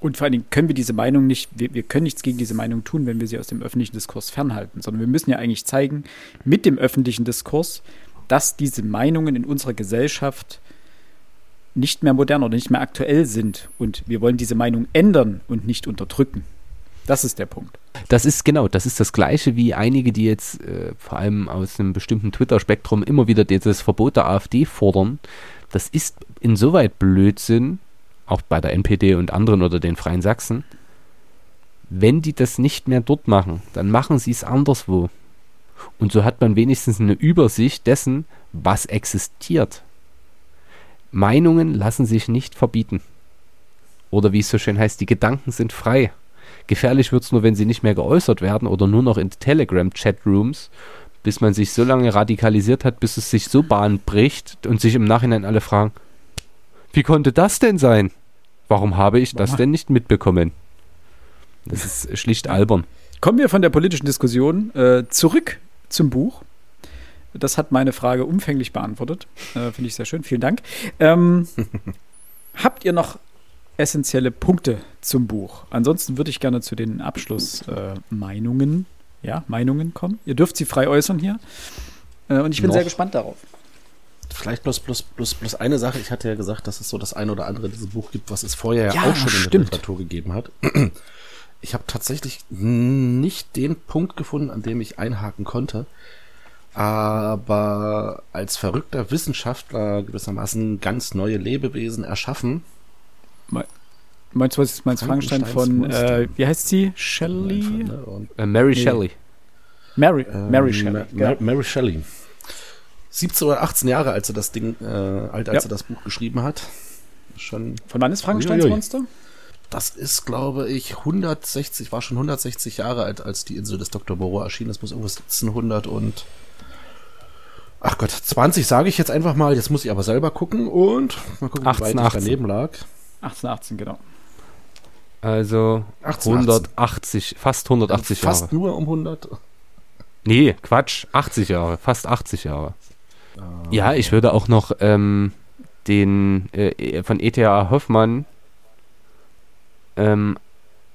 Und vor allen Dingen können wir diese Meinung nicht, wir, wir, können nichts gegen diese Meinung tun, wenn wir sie aus dem öffentlichen Diskurs fernhalten, sondern wir müssen ja eigentlich zeigen, mit dem öffentlichen Diskurs, dass diese Meinungen in unserer Gesellschaft nicht mehr modern oder nicht mehr aktuell sind. Und wir wollen diese Meinung ändern und nicht unterdrücken. Das ist der Punkt. Das ist genau, das ist das Gleiche wie einige, die jetzt äh, vor allem aus einem bestimmten Twitter-Spektrum immer wieder dieses Verbot der AfD fordern. Das ist insoweit Blödsinn, auch bei der NPD und anderen oder den Freien Sachsen. Wenn die das nicht mehr dort machen, dann machen sie es anderswo. Und so hat man wenigstens eine Übersicht dessen, was existiert. Meinungen lassen sich nicht verbieten. Oder wie es so schön heißt, die Gedanken sind frei. Gefährlich wird es nur, wenn sie nicht mehr geäußert werden oder nur noch in Telegram-Chatrooms, bis man sich so lange radikalisiert hat, bis es sich so Bahn bricht und sich im Nachhinein alle fragen, wie konnte das denn sein? Warum habe ich das denn nicht mitbekommen? Das ist schlicht albern. Kommen wir von der politischen Diskussion äh, zurück zum Buch. Das hat meine Frage umfänglich beantwortet. Äh, Finde ich sehr schön. Vielen Dank. Ähm, (laughs) habt ihr noch essentielle Punkte zum Buch? Ansonsten würde ich gerne zu den Abschlussmeinungen, äh, ja, Meinungen kommen. Ihr dürft sie frei äußern hier. Äh, und ich bin noch. sehr gespannt darauf. Vielleicht bloß, bloß, bloß, bloß eine Sache. Ich hatte ja gesagt, dass es so das eine oder andere dieses Buch gibt, was es vorher ja auch schon stimmt. in der Literatur gegeben hat. Ich habe tatsächlich nicht den Punkt gefunden, an dem ich einhaken konnte aber als verrückter Wissenschaftler gewissermaßen ganz neue Lebewesen erschaffen. Meinst du, was ist meinst Frankenstein von, äh, wie heißt sie? Shelley? Ne? Äh, Mary nee. Shelley. Mary, ähm, Mary Shelley. Ma Mary Shelley. 17 oder 18 Jahre, als er das Ding, äh, alt, als ja. er das Buch geschrieben hat. Schon. Von wann ist Frankensteins Monster? Das ist, glaube ich, 160, war schon 160 Jahre alt, als die Insel des Dr. Moreau erschien. Das muss irgendwo 1700 und ach Gott, 20 sage ich jetzt einfach mal. Jetzt muss ich aber selber gucken und mal gucken, 18, wie weit ich daneben lag. 1818, genau. Also 18, 180, fast 180 Jahre. Fast nur um 100. Nee, Quatsch, 80 Jahre, fast 80 Jahre. Ah, ja, ich würde auch noch ähm, den äh, von E.T.A. Hoffmann ähm,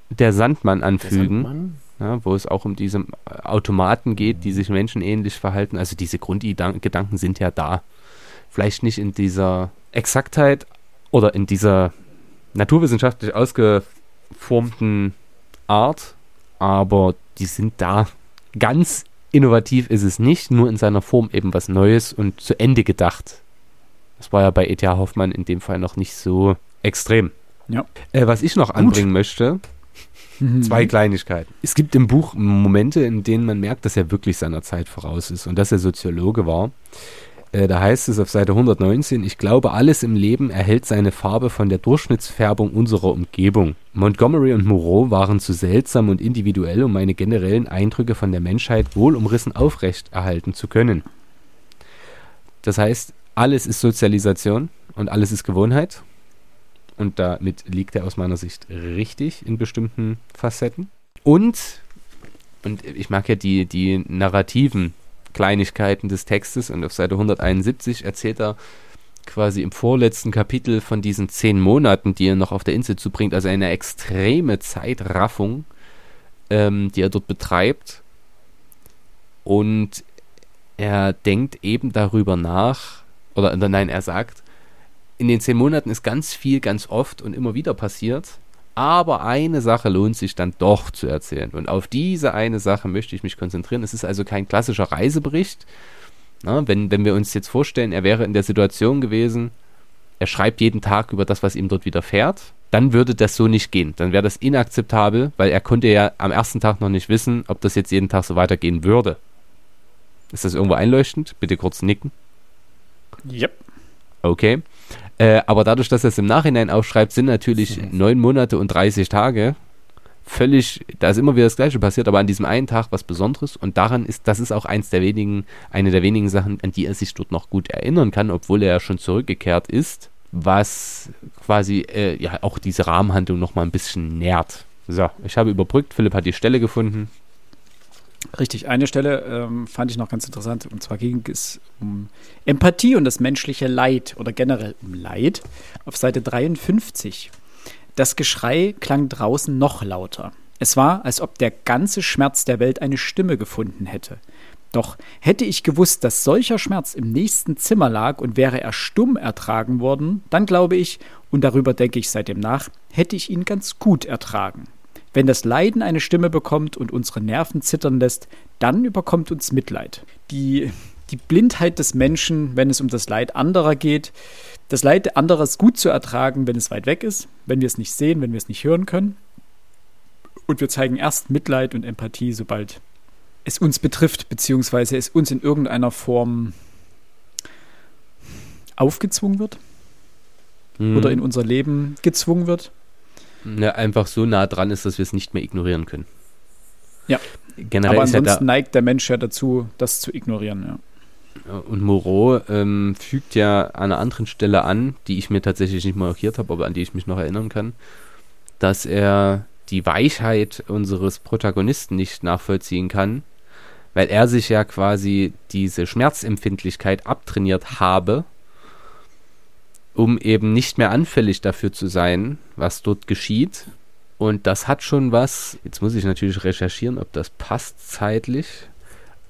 der Sandmann anfügen. Der Sandmann? ja, wo es auch um diese Automaten geht, die sich menschenähnlich verhalten. Also diese Grundgedanken sind ja da. Vielleicht nicht in dieser Exaktheit oder in dieser naturwissenschaftlich ausgeformten Art, aber die sind da. Ganz innovativ ist es nicht, nur in seiner Form eben was Neues und zu Ende gedacht. Das war ja bei E.T.A. Hoffmann in dem Fall noch nicht so extrem. Ja. Äh, was ich noch Gut. anbringen möchte, Mhm. Zwei Kleinigkeiten. Es gibt im Buch Momente, in denen man merkt, dass er wirklich seiner Zeit voraus ist und dass er Soziologe war. Äh, da heißt es auf Seite 119, ich glaube, alles im Leben erhält seine Farbe von der Durchschnittsfärbung unserer Umgebung. Montgomery und Moreau waren zu seltsam und individuell, um meine generellen Eindrücke von der Menschheit wohl umrissen aufrechterhalten zu können. Das heißt, alles ist Sozialisation und alles ist Gewohnheit. Und damit liegt er aus meiner Sicht richtig in bestimmten Facetten. Und, und ich mag ja die, die narrativen Kleinigkeiten des Textes und auf Seite 171 erzählt er quasi im vorletzten Kapitel von diesen zehn Monaten, die er noch auf der Insel zubringt, also eine extreme Zeitraffung, ähm, die er dort betreibt. Und er denkt eben darüber nach, oder nein, er sagt, in den zehn Monaten ist ganz viel, ganz oft und immer wieder passiert. Aber eine Sache lohnt sich dann doch zu erzählen. Und auf diese eine Sache möchte ich mich konzentrieren. Es ist also kein klassischer Reisebericht. Na, wenn, wenn wir uns jetzt vorstellen, er wäre in der Situation gewesen, er schreibt jeden Tag über das, was ihm dort widerfährt, dann würde das so nicht gehen. Dann wäre das inakzeptabel, weil er konnte ja am ersten Tag noch nicht wissen, ob das jetzt jeden Tag so weitergehen würde. Ist das irgendwo einleuchtend? Bitte kurz nicken. Yep. Okay. Äh, aber dadurch, dass er es im Nachhinein aufschreibt, sind natürlich neun Monate und 30 Tage völlig, da ist immer wieder das Gleiche passiert, aber an diesem einen Tag was Besonderes und daran ist, das ist auch eins der wenigen, eine der wenigen Sachen, an die er sich dort noch gut erinnern kann, obwohl er ja schon zurückgekehrt ist, was quasi äh, ja auch diese Rahmenhandlung nochmal ein bisschen nährt. So, ich habe überbrückt, Philipp hat die Stelle gefunden. Richtig, eine Stelle ähm, fand ich noch ganz interessant. Und zwar ging es um Empathie und das menschliche Leid oder generell um Leid auf Seite 53. Das Geschrei klang draußen noch lauter. Es war, als ob der ganze Schmerz der Welt eine Stimme gefunden hätte. Doch hätte ich gewusst, dass solcher Schmerz im nächsten Zimmer lag und wäre er stumm ertragen worden, dann glaube ich, und darüber denke ich seitdem nach, hätte ich ihn ganz gut ertragen. Wenn das Leiden eine Stimme bekommt und unsere Nerven zittern lässt, dann überkommt uns Mitleid. Die, die Blindheit des Menschen, wenn es um das Leid anderer geht, das Leid anderer ist gut zu ertragen, wenn es weit weg ist, wenn wir es nicht sehen, wenn wir es nicht hören können. Und wir zeigen erst Mitleid und Empathie, sobald es uns betrifft, beziehungsweise es uns in irgendeiner Form aufgezwungen wird mhm. oder in unser Leben gezwungen wird. Ja, einfach so nah dran ist, dass wir es nicht mehr ignorieren können. Ja. Generell Aber ansonsten ja neigt der Mensch ja dazu, das zu ignorieren, ja. Und Moreau ähm, fügt ja an einer anderen Stelle an, die ich mir tatsächlich nicht markiert habe, aber an die ich mich noch erinnern kann, dass er die Weichheit unseres Protagonisten nicht nachvollziehen kann, weil er sich ja quasi diese Schmerzempfindlichkeit abtrainiert habe um eben nicht mehr anfällig dafür zu sein, was dort geschieht. Und das hat schon was, jetzt muss ich natürlich recherchieren, ob das passt zeitlich,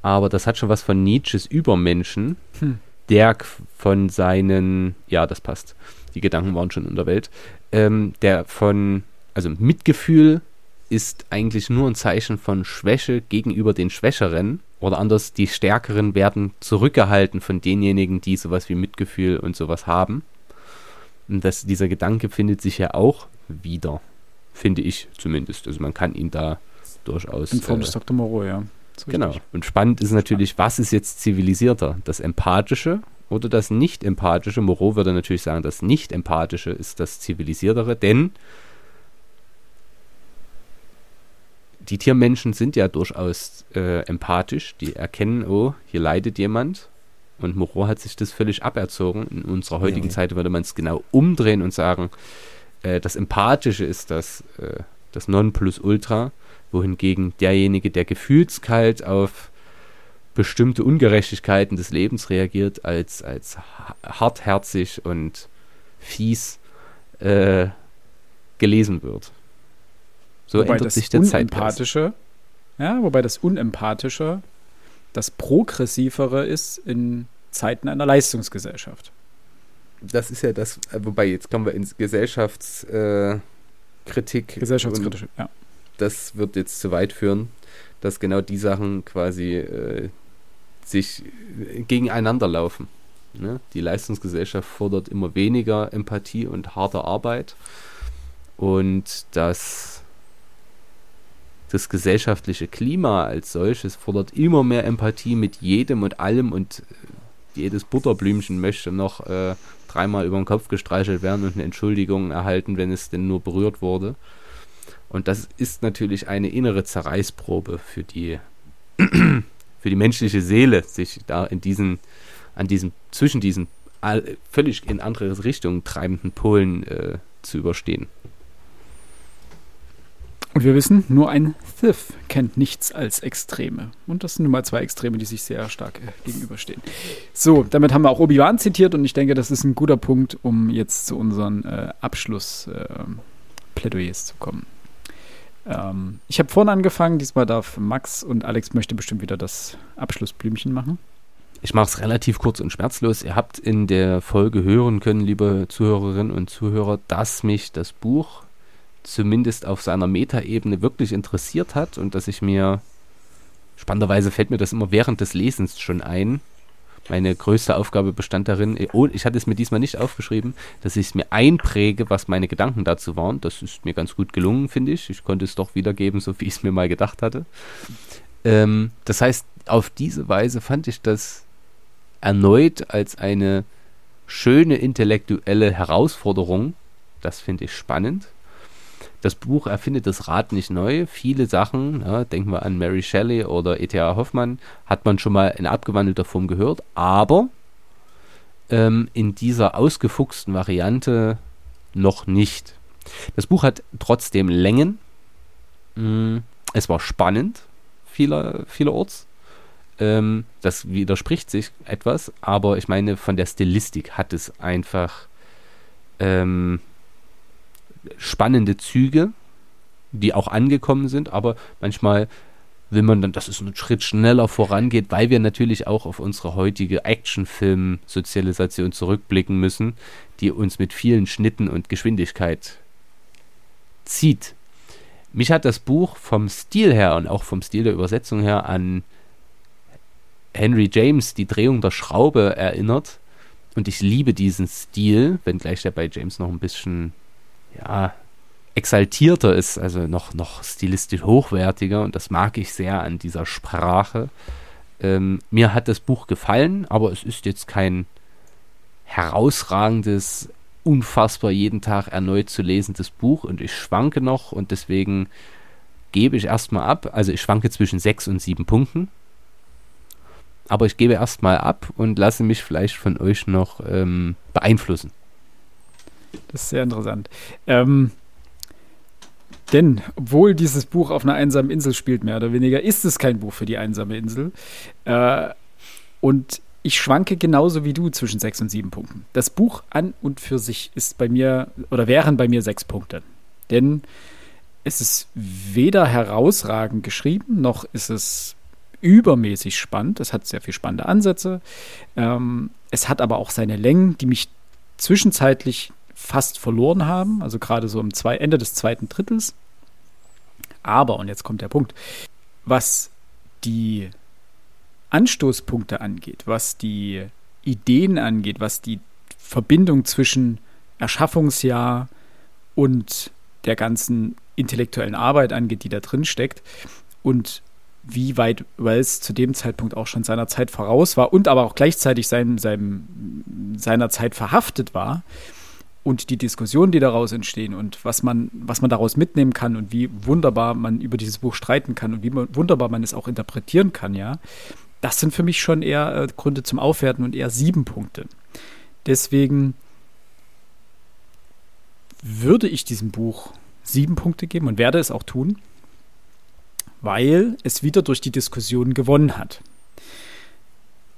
aber das hat schon was von Nietzsches Übermenschen, hm. der von seinen, ja, das passt, die Gedanken waren schon in der Welt, ähm, der von, also Mitgefühl ist eigentlich nur ein Zeichen von Schwäche gegenüber den Schwächeren. Oder anders, die Stärkeren werden zurückgehalten von denjenigen, die sowas wie Mitgefühl und sowas haben. Das, dieser Gedanke findet sich ja auch wieder, finde ich zumindest. Also man kann ihn da durchaus. In Form äh, des Dr. Moreau, ja. Genau. Richtig. Und spannend ist natürlich, was ist jetzt zivilisierter? Das Empathische oder das Nicht-Empathische? Moreau würde natürlich sagen, das Nicht-Empathische ist das Zivilisiertere, denn die Tiermenschen sind ja durchaus äh, empathisch. Die erkennen, oh, hier leidet jemand und Moreau hat sich das völlig aberzogen. In unserer heutigen ja. Zeit würde man es genau umdrehen und sagen, äh, das Empathische ist das, äh, das Nonplusultra, wohingegen derjenige, der gefühlskalt auf bestimmte Ungerechtigkeiten des Lebens reagiert, als, als hartherzig und fies äh, gelesen wird. So wobei ändert sich der Unempathische, Ja, wobei das Unempathische das Progressivere ist in Zeiten einer Leistungsgesellschaft. Das ist ja das, äh, wobei jetzt kommen wir ins Gesellschaftskritik. Äh, Gesellschaftskritisch, ja. Das wird jetzt zu weit führen, dass genau die Sachen quasi äh, sich äh, gegeneinander laufen. Ne? Die Leistungsgesellschaft fordert immer weniger Empathie und harte Arbeit und das das gesellschaftliche Klima als solches fordert immer mehr Empathie mit jedem und allem und äh, jedes Butterblümchen möchte noch äh, dreimal über den Kopf gestreichelt werden und eine Entschuldigung erhalten, wenn es denn nur berührt wurde. Und das ist natürlich eine innere Zerreißprobe für die, (clears throat) für die menschliche Seele, sich da in diesen, an diesem, zwischen diesen völlig in andere Richtungen treibenden Polen äh, zu überstehen. Und wir wissen, nur ein Thief kennt nichts als Extreme. Und das sind nun mal zwei Extreme, die sich sehr stark äh, gegenüberstehen. So, damit haben wir auch Obi-Wan zitiert und ich denke, das ist ein guter Punkt, um jetzt zu unseren äh, Abschlussplädoyers äh, zu kommen. Ähm, ich habe vorhin angefangen, diesmal darf Max und Alex möchte bestimmt wieder das Abschlussblümchen machen. Ich mache es relativ kurz und schmerzlos. Ihr habt in der Folge hören können, liebe Zuhörerinnen und Zuhörer, dass mich das Buch zumindest auf seiner Metaebene wirklich interessiert hat und dass ich mir, spannenderweise fällt mir das immer während des Lesens schon ein. Meine größte Aufgabe bestand darin, äh, oh, ich hatte es mir diesmal nicht aufgeschrieben, dass ich es mir einpräge, was meine Gedanken dazu waren. Das ist mir ganz gut gelungen, finde ich. Ich konnte es doch wiedergeben, so wie ich es mir mal gedacht hatte. Ähm, das heißt, auf diese Weise fand ich das erneut als eine schöne intellektuelle Herausforderung. Das finde ich spannend. Das Buch erfindet das Rad nicht neu. Viele Sachen, ja, denken wir an Mary Shelley oder E.T.A. Hoffmann, hat man schon mal in abgewandelter Form gehört, aber ähm, in dieser ausgefuchsten Variante noch nicht. Das Buch hat trotzdem Längen. Mm, es war spannend vieler, vielerorts. Ähm, das widerspricht sich etwas, aber ich meine, von der Stilistik hat es einfach ähm, spannende Züge, die auch angekommen sind, aber manchmal will man dann, dass es einen Schritt schneller vorangeht, weil wir natürlich auch auf unsere heutige Actionfilm-Sozialisation zurückblicken müssen, die uns mit vielen Schnitten und Geschwindigkeit zieht. Mich hat das Buch vom Stil her und auch vom Stil der Übersetzung her an Henry James, die Drehung der Schraube, erinnert. Und ich liebe diesen Stil, wenngleich der bei James noch ein bisschen, ja, exaltierter ist, also noch, noch stilistisch hochwertiger. Und das mag ich sehr an dieser Sprache. Ähm, mir hat das Buch gefallen, aber es ist jetzt kein herausragendes, unfassbar jeden Tag erneut zu lesendes Buch und ich schwanke noch und deswegen gebe ich erstmal ab. Also ich schwanke zwischen sechs und sieben Punkten. Aber ich gebe erstmal ab und lasse mich vielleicht von euch noch ähm, beeinflussen. Das ist sehr interessant. Ähm, denn, obwohl dieses Buch auf einer einsamen Insel spielt, mehr oder weniger, ist es kein Buch für die einsame Insel. Äh, und ich schwanke genauso wie du zwischen sechs und sieben Punkten. Das Buch an und für sich ist bei mir oder wären bei mir sechs Punkte. Denn es ist weder herausragend geschrieben, noch ist es übermäßig spannend. Es hat sehr viele spannende Ansätze. Ähm, es hat aber auch seine Längen, die mich zwischenzeitlich fast verloren haben, also gerade so am Ende des zweiten Drittels. Aber, und jetzt kommt der Punkt, was die Anstoßpunkte angeht, was die Ideen angeht, was die Verbindung zwischen Erschaffungsjahr und der ganzen intellektuellen Arbeit angeht, die da drin steckt und wie weit Wells zu dem Zeitpunkt auch schon seiner Zeit voraus war und aber auch gleichzeitig sein, seinem, seiner Zeit verhaftet war und die Diskussionen, die daraus entstehen und was man, was man daraus mitnehmen kann und wie wunderbar man über dieses Buch streiten kann und wie man, wunderbar man es auch interpretieren kann, ja, das sind für mich schon eher äh, Gründe zum Aufwerten und eher sieben Punkte. Deswegen würde ich diesem Buch sieben Punkte geben und werde es auch tun, weil es wieder durch die Diskussion gewonnen hat.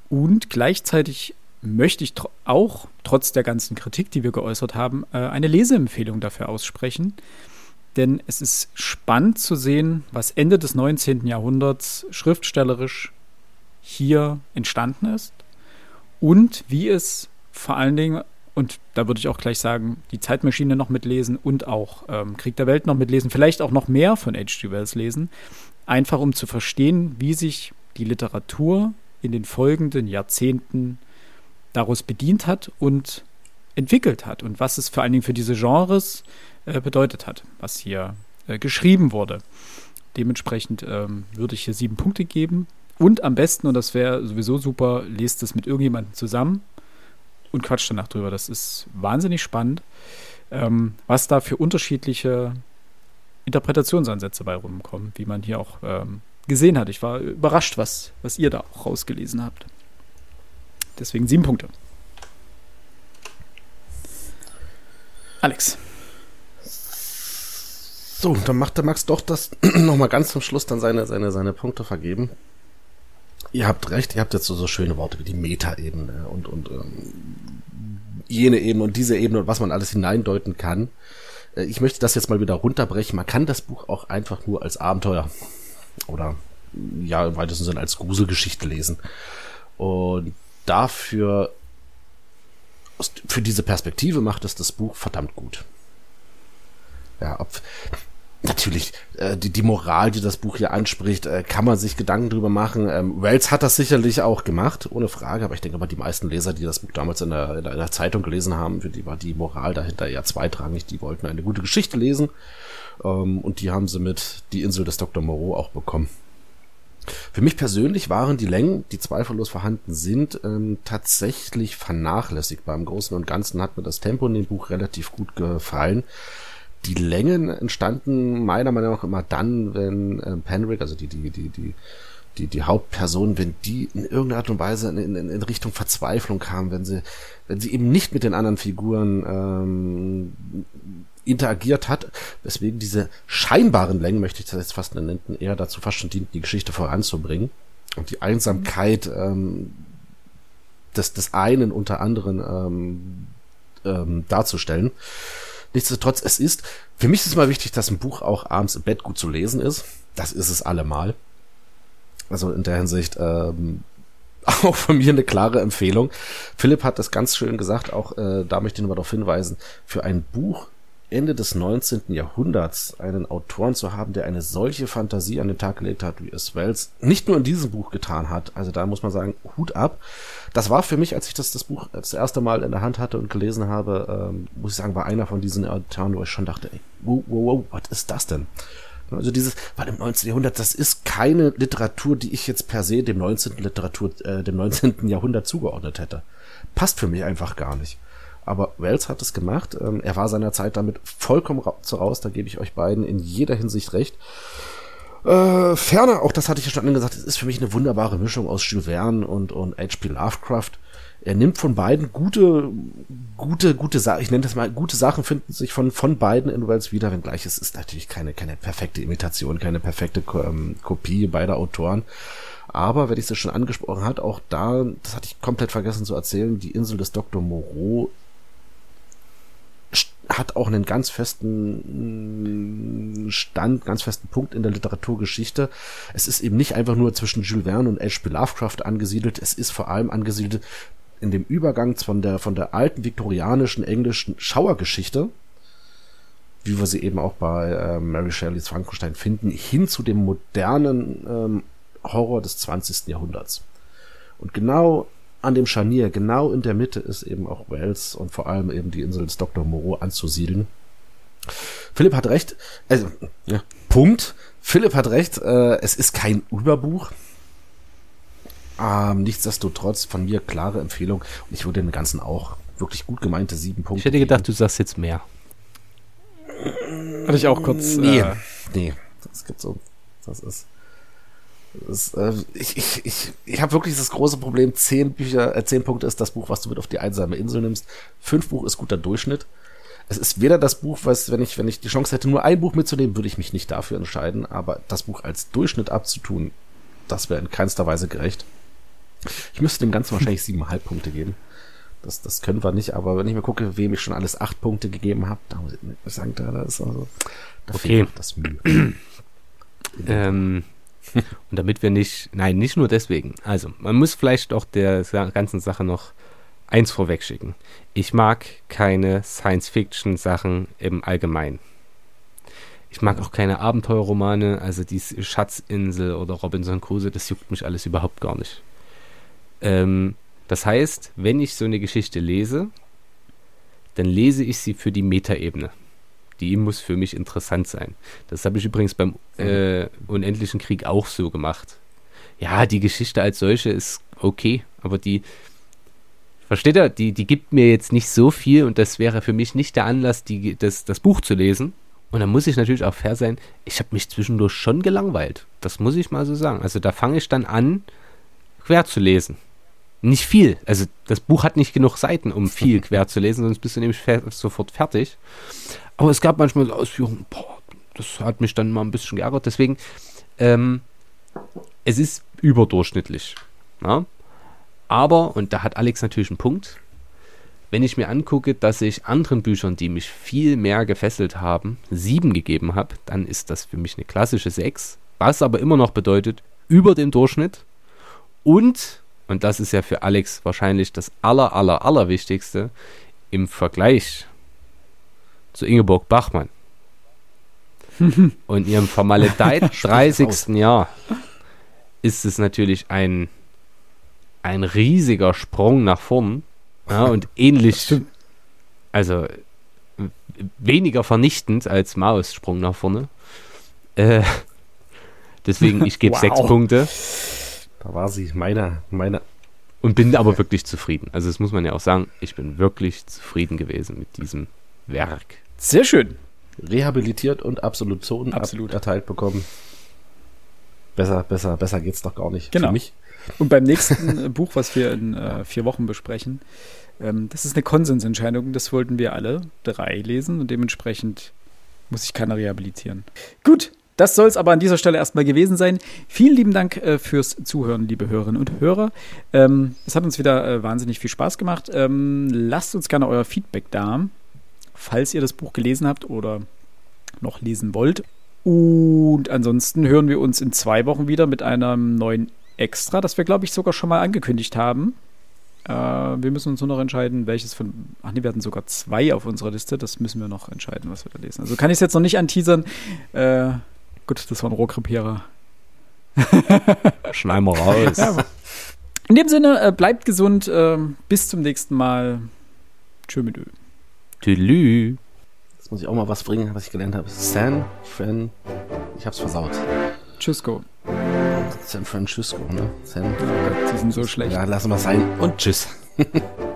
Und gleichzeitig möchte ich tr auch, trotz der ganzen Kritik, die wir geäußert haben, äh, eine Leseempfehlung dafür aussprechen. Denn es ist spannend zu sehen, was Ende des 19. Jahrhunderts schriftstellerisch hier entstanden ist und wie es vor allen Dingen, und da würde ich auch gleich sagen, die Zeitmaschine noch mitlesen und auch ähm, Krieg der Welt noch mitlesen, vielleicht auch noch mehr von H.G. Wells lesen, einfach um zu verstehen, wie sich die Literatur in den folgenden Jahrzehnten daraus bedient hat und entwickelt hat und was es vor allen Dingen für diese Genres äh, bedeutet hat, was hier äh, geschrieben wurde. Dementsprechend ähm, würde ich hier sieben Punkte geben. Und am besten, und das wäre sowieso super, lest es mit irgendjemandem zusammen und quatscht danach drüber. Das ist wahnsinnig spannend, ähm, was da für unterschiedliche Interpretationsansätze bei rumkommen, wie man hier auch ähm, gesehen hat. Ich war überrascht, was, was ihr da auch rausgelesen habt. Deswegen sieben Punkte. Alex. So, dann macht der Max doch das (clears throat) nochmal ganz zum Schluss dann seine, seine, seine Punkte vergeben. Ihr habt recht, ihr habt jetzt so, so schöne Worte wie die Meta-Ebene und, und ähm, jene Ebene und diese Ebene und was man alles hineindeuten kann. Äh, ich möchte das jetzt mal wieder runterbrechen. Man kann das Buch auch einfach nur als Abenteuer oder ja, im weitesten Sinne als Gruselgeschichte lesen. Und dafür, für diese Perspektive macht es das Buch verdammt gut. Ja, ob, natürlich, äh, die, die Moral, die das Buch hier anspricht, äh, kann man sich Gedanken drüber machen. Ähm, Wells hat das sicherlich auch gemacht, ohne Frage, aber ich denke mal, die meisten Leser, die das Buch damals in der, in der, in der Zeitung gelesen haben, für die war die Moral dahinter eher zweitrangig. Die wollten eine gute Geschichte lesen ähm, und die haben sie mit Die Insel des Dr. Moreau auch bekommen. Für mich persönlich waren die Längen, die zweifellos vorhanden sind, ähm, tatsächlich vernachlässigbar. Im Großen und Ganzen hat mir das Tempo in dem Buch relativ gut gefallen die Längen entstanden meiner Meinung nach immer dann, wenn äh, Penrick, also die, die, die, die, die, die Hauptperson, wenn die in irgendeiner Art und Weise in, in, in Richtung Verzweiflung kam, wenn sie, wenn sie eben nicht mit den anderen Figuren ähm, interagiert hat, weswegen diese scheinbaren Längen, möchte ich das jetzt fast nennen, eher dazu fast schon dient, die Geschichte voranzubringen und die Einsamkeit ähm, des, des einen unter anderen ähm, ähm, darzustellen. Nichtsdestotrotz, es ist, für mich ist es mal wichtig, dass ein Buch auch abends im Bett gut zu lesen ist. Das ist es allemal. Also in der Hinsicht ähm, (laughs) auch von mir eine klare Empfehlung. Philipp hat das ganz schön gesagt, auch äh, da möchte ich nur darauf hinweisen, für ein Buch Ende des 19. Jahrhunderts einen Autoren zu haben, der eine solche Fantasie an den Tag gelegt hat, wie es Wells nicht nur in diesem Buch getan hat. Also da muss man sagen, Hut ab. Das war für mich, als ich das, das Buch das erste Mal in der Hand hatte und gelesen habe, ähm, muss ich sagen, war einer von diesen Autoren, wo ich schon dachte, ey, wow, wow, wow, was ist das denn? Also dieses, weil im 19. Jahrhundert, das ist keine Literatur, die ich jetzt per se dem 19. Literatur, äh, dem 19. Jahrhundert zugeordnet hätte. Passt für mich einfach gar nicht. Aber Wells hat es gemacht. Ähm, er war seiner Zeit damit vollkommen raus. Da gebe ich euch beiden in jeder Hinsicht recht. Äh, ferner, auch das hatte ich ja schon gesagt, es ist für mich eine wunderbare Mischung aus Jules Verne und, und H.P. Lovecraft. Er nimmt von beiden gute, gute, gute Sachen, ich nenne das mal, gute Sachen finden sich von, von beiden in Wells wieder, wenngleich es ist natürlich keine, keine perfekte Imitation, keine perfekte ähm, Kopie beider Autoren. Aber, wenn ich es schon angesprochen hat, auch da, das hatte ich komplett vergessen zu erzählen, die Insel des Dr. Moreau hat auch einen ganz festen mm, Stand, ganz festen Punkt in der Literaturgeschichte. Es ist eben nicht einfach nur zwischen Jules Verne und H.P. Lovecraft angesiedelt, es ist vor allem angesiedelt in dem Übergang von der, von der alten viktorianischen englischen Schauergeschichte, wie wir sie eben auch bei äh, Mary Shelleys Frankenstein finden, hin zu dem modernen ähm, Horror des 20. Jahrhunderts. Und genau an dem Scharnier, genau in der Mitte, ist eben auch Wales und vor allem eben die Insel des Dr. Moreau anzusiedeln. Philipp hat recht, also, ja, Punkt. Philipp hat recht, äh, es ist kein Überbuch. Ähm, nichtsdestotrotz von mir klare Empfehlung. Und ich würde dem Ganzen auch wirklich gut gemeinte sieben Punkte. Ich hätte gedacht, geben. du sagst jetzt mehr. Hatte ich auch kurz. Nee, äh, nee. Das gibt so. Das ist. Das, äh, ich ich, ich, ich habe wirklich das große Problem, zehn Bücher, äh, zehn Punkte ist das Buch, was du mit auf die einsame Insel nimmst. Fünf Buch ist guter Durchschnitt. Es ist weder das Buch, was, wenn ich, wenn ich die Chance hätte, nur ein Buch mitzunehmen, würde ich mich nicht dafür entscheiden, aber das Buch als Durchschnitt abzutun, das wäre in keinster Weise gerecht. Ich müsste dem Ganzen wahrscheinlich siebeneinhalb Punkte geben. Das, das können wir nicht, aber wenn ich mir gucke, wem ich schon alles acht Punkte gegeben habe, da muss ich sagen, da ist also, da okay. fehlt das Mühe. ähm, (laughs) und damit wir nicht, nein, nicht nur deswegen. Also, man muss vielleicht auch der ganzen Sache noch eins vorwegschicken. Ich mag keine Science-Fiction-Sachen im Allgemeinen. Ich mag auch keine Abenteuerromane, also die Schatzinsel oder Robinson Crusoe, das juckt mich alles überhaupt gar nicht. Ähm, das heißt, wenn ich so eine Geschichte lese, dann lese ich sie für die Metaebene die muss für mich interessant sein. Das habe ich übrigens beim äh, Unendlichen Krieg auch so gemacht. Ja, die Geschichte als solche ist okay, aber die, versteht ihr, die, die gibt mir jetzt nicht so viel und das wäre für mich nicht der Anlass, die, das, das Buch zu lesen. Und dann muss ich natürlich auch fair sein, ich habe mich zwischendurch schon gelangweilt. Das muss ich mal so sagen. Also da fange ich dann an, quer zu lesen. Nicht viel. Also das Buch hat nicht genug Seiten, um viel (laughs) quer zu lesen, sonst bist du nämlich sofort fertig. Aber es gab manchmal Ausführungen, boah, das hat mich dann mal ein bisschen geärgert. Deswegen, ähm, es ist überdurchschnittlich. Ja? Aber, und da hat Alex natürlich einen Punkt, wenn ich mir angucke, dass ich anderen Büchern, die mich viel mehr gefesselt haben, sieben gegeben habe, dann ist das für mich eine klassische sechs. Was aber immer noch bedeutet, über dem Durchschnitt. Und, und das ist ja für Alex wahrscheinlich das aller, aller, aller Wichtigste, im Vergleich zu Ingeborg Bachmann. (laughs) und ihrem vermaledeiten (laughs) 30. Jahr ist es natürlich ein, ein riesiger Sprung nach vorn. Ja, und (laughs) ähnlich, also weniger vernichtend als Maus Sprung nach vorne. Äh, deswegen, ich gebe wow. sechs Punkte. Da war sie, meine, meine. Und bin aber wirklich zufrieden. Also, das muss man ja auch sagen, ich bin wirklich zufrieden gewesen mit diesem Werk. Sehr schön. Rehabilitiert und Absolution Absolut. erteilt bekommen. Besser, besser, besser geht's doch gar nicht. Genau. Für mich. Und beim nächsten Buch, was wir in äh, vier Wochen besprechen, Ähm, das ist eine Konsensentscheidung, das wollten wir alle drei lesen und dementsprechend muss sich keiner rehabilitieren. Gut, das soll es aber an dieser Stelle erstmal gewesen sein. Vielen lieben Dank äh, fürs Zuhören, liebe Hörerinnen und Hörer. Ähm, es hat uns wieder äh, wahnsinnig viel Spaß gemacht. Ähm, lasst uns gerne euer Feedback da, falls ihr das Buch gelesen habt oder noch lesen wollt. Und ansonsten hören wir uns in zwei Wochen wieder mit einem neuen Extra, das wir, glaube ich, sogar schon mal angekündigt haben. Äh, wir müssen uns nur noch entscheiden, welches von. Ach nee, wir hatten sogar zwei auf unserer Liste. Das müssen wir noch entscheiden, was wir da lesen. Also kann ich es jetzt noch nicht anteasern. Äh, Gut, das war ein Rohrkrepierer. Schneiden wir raus. Ja, in dem Sinne, äh, bleibt gesund. Äh, bis zum nächsten Mal. Tschö mit Ö. Tüdelü. Jetzt muss ich auch mal was bringen, was ich gelernt habe. San Fran. Ich hab's versaut. Tschüssko. San Francisco, ne? San. Oh Gott, die sind so schlecht. Ja, lassen wir sein. Und tschüss. (laughs)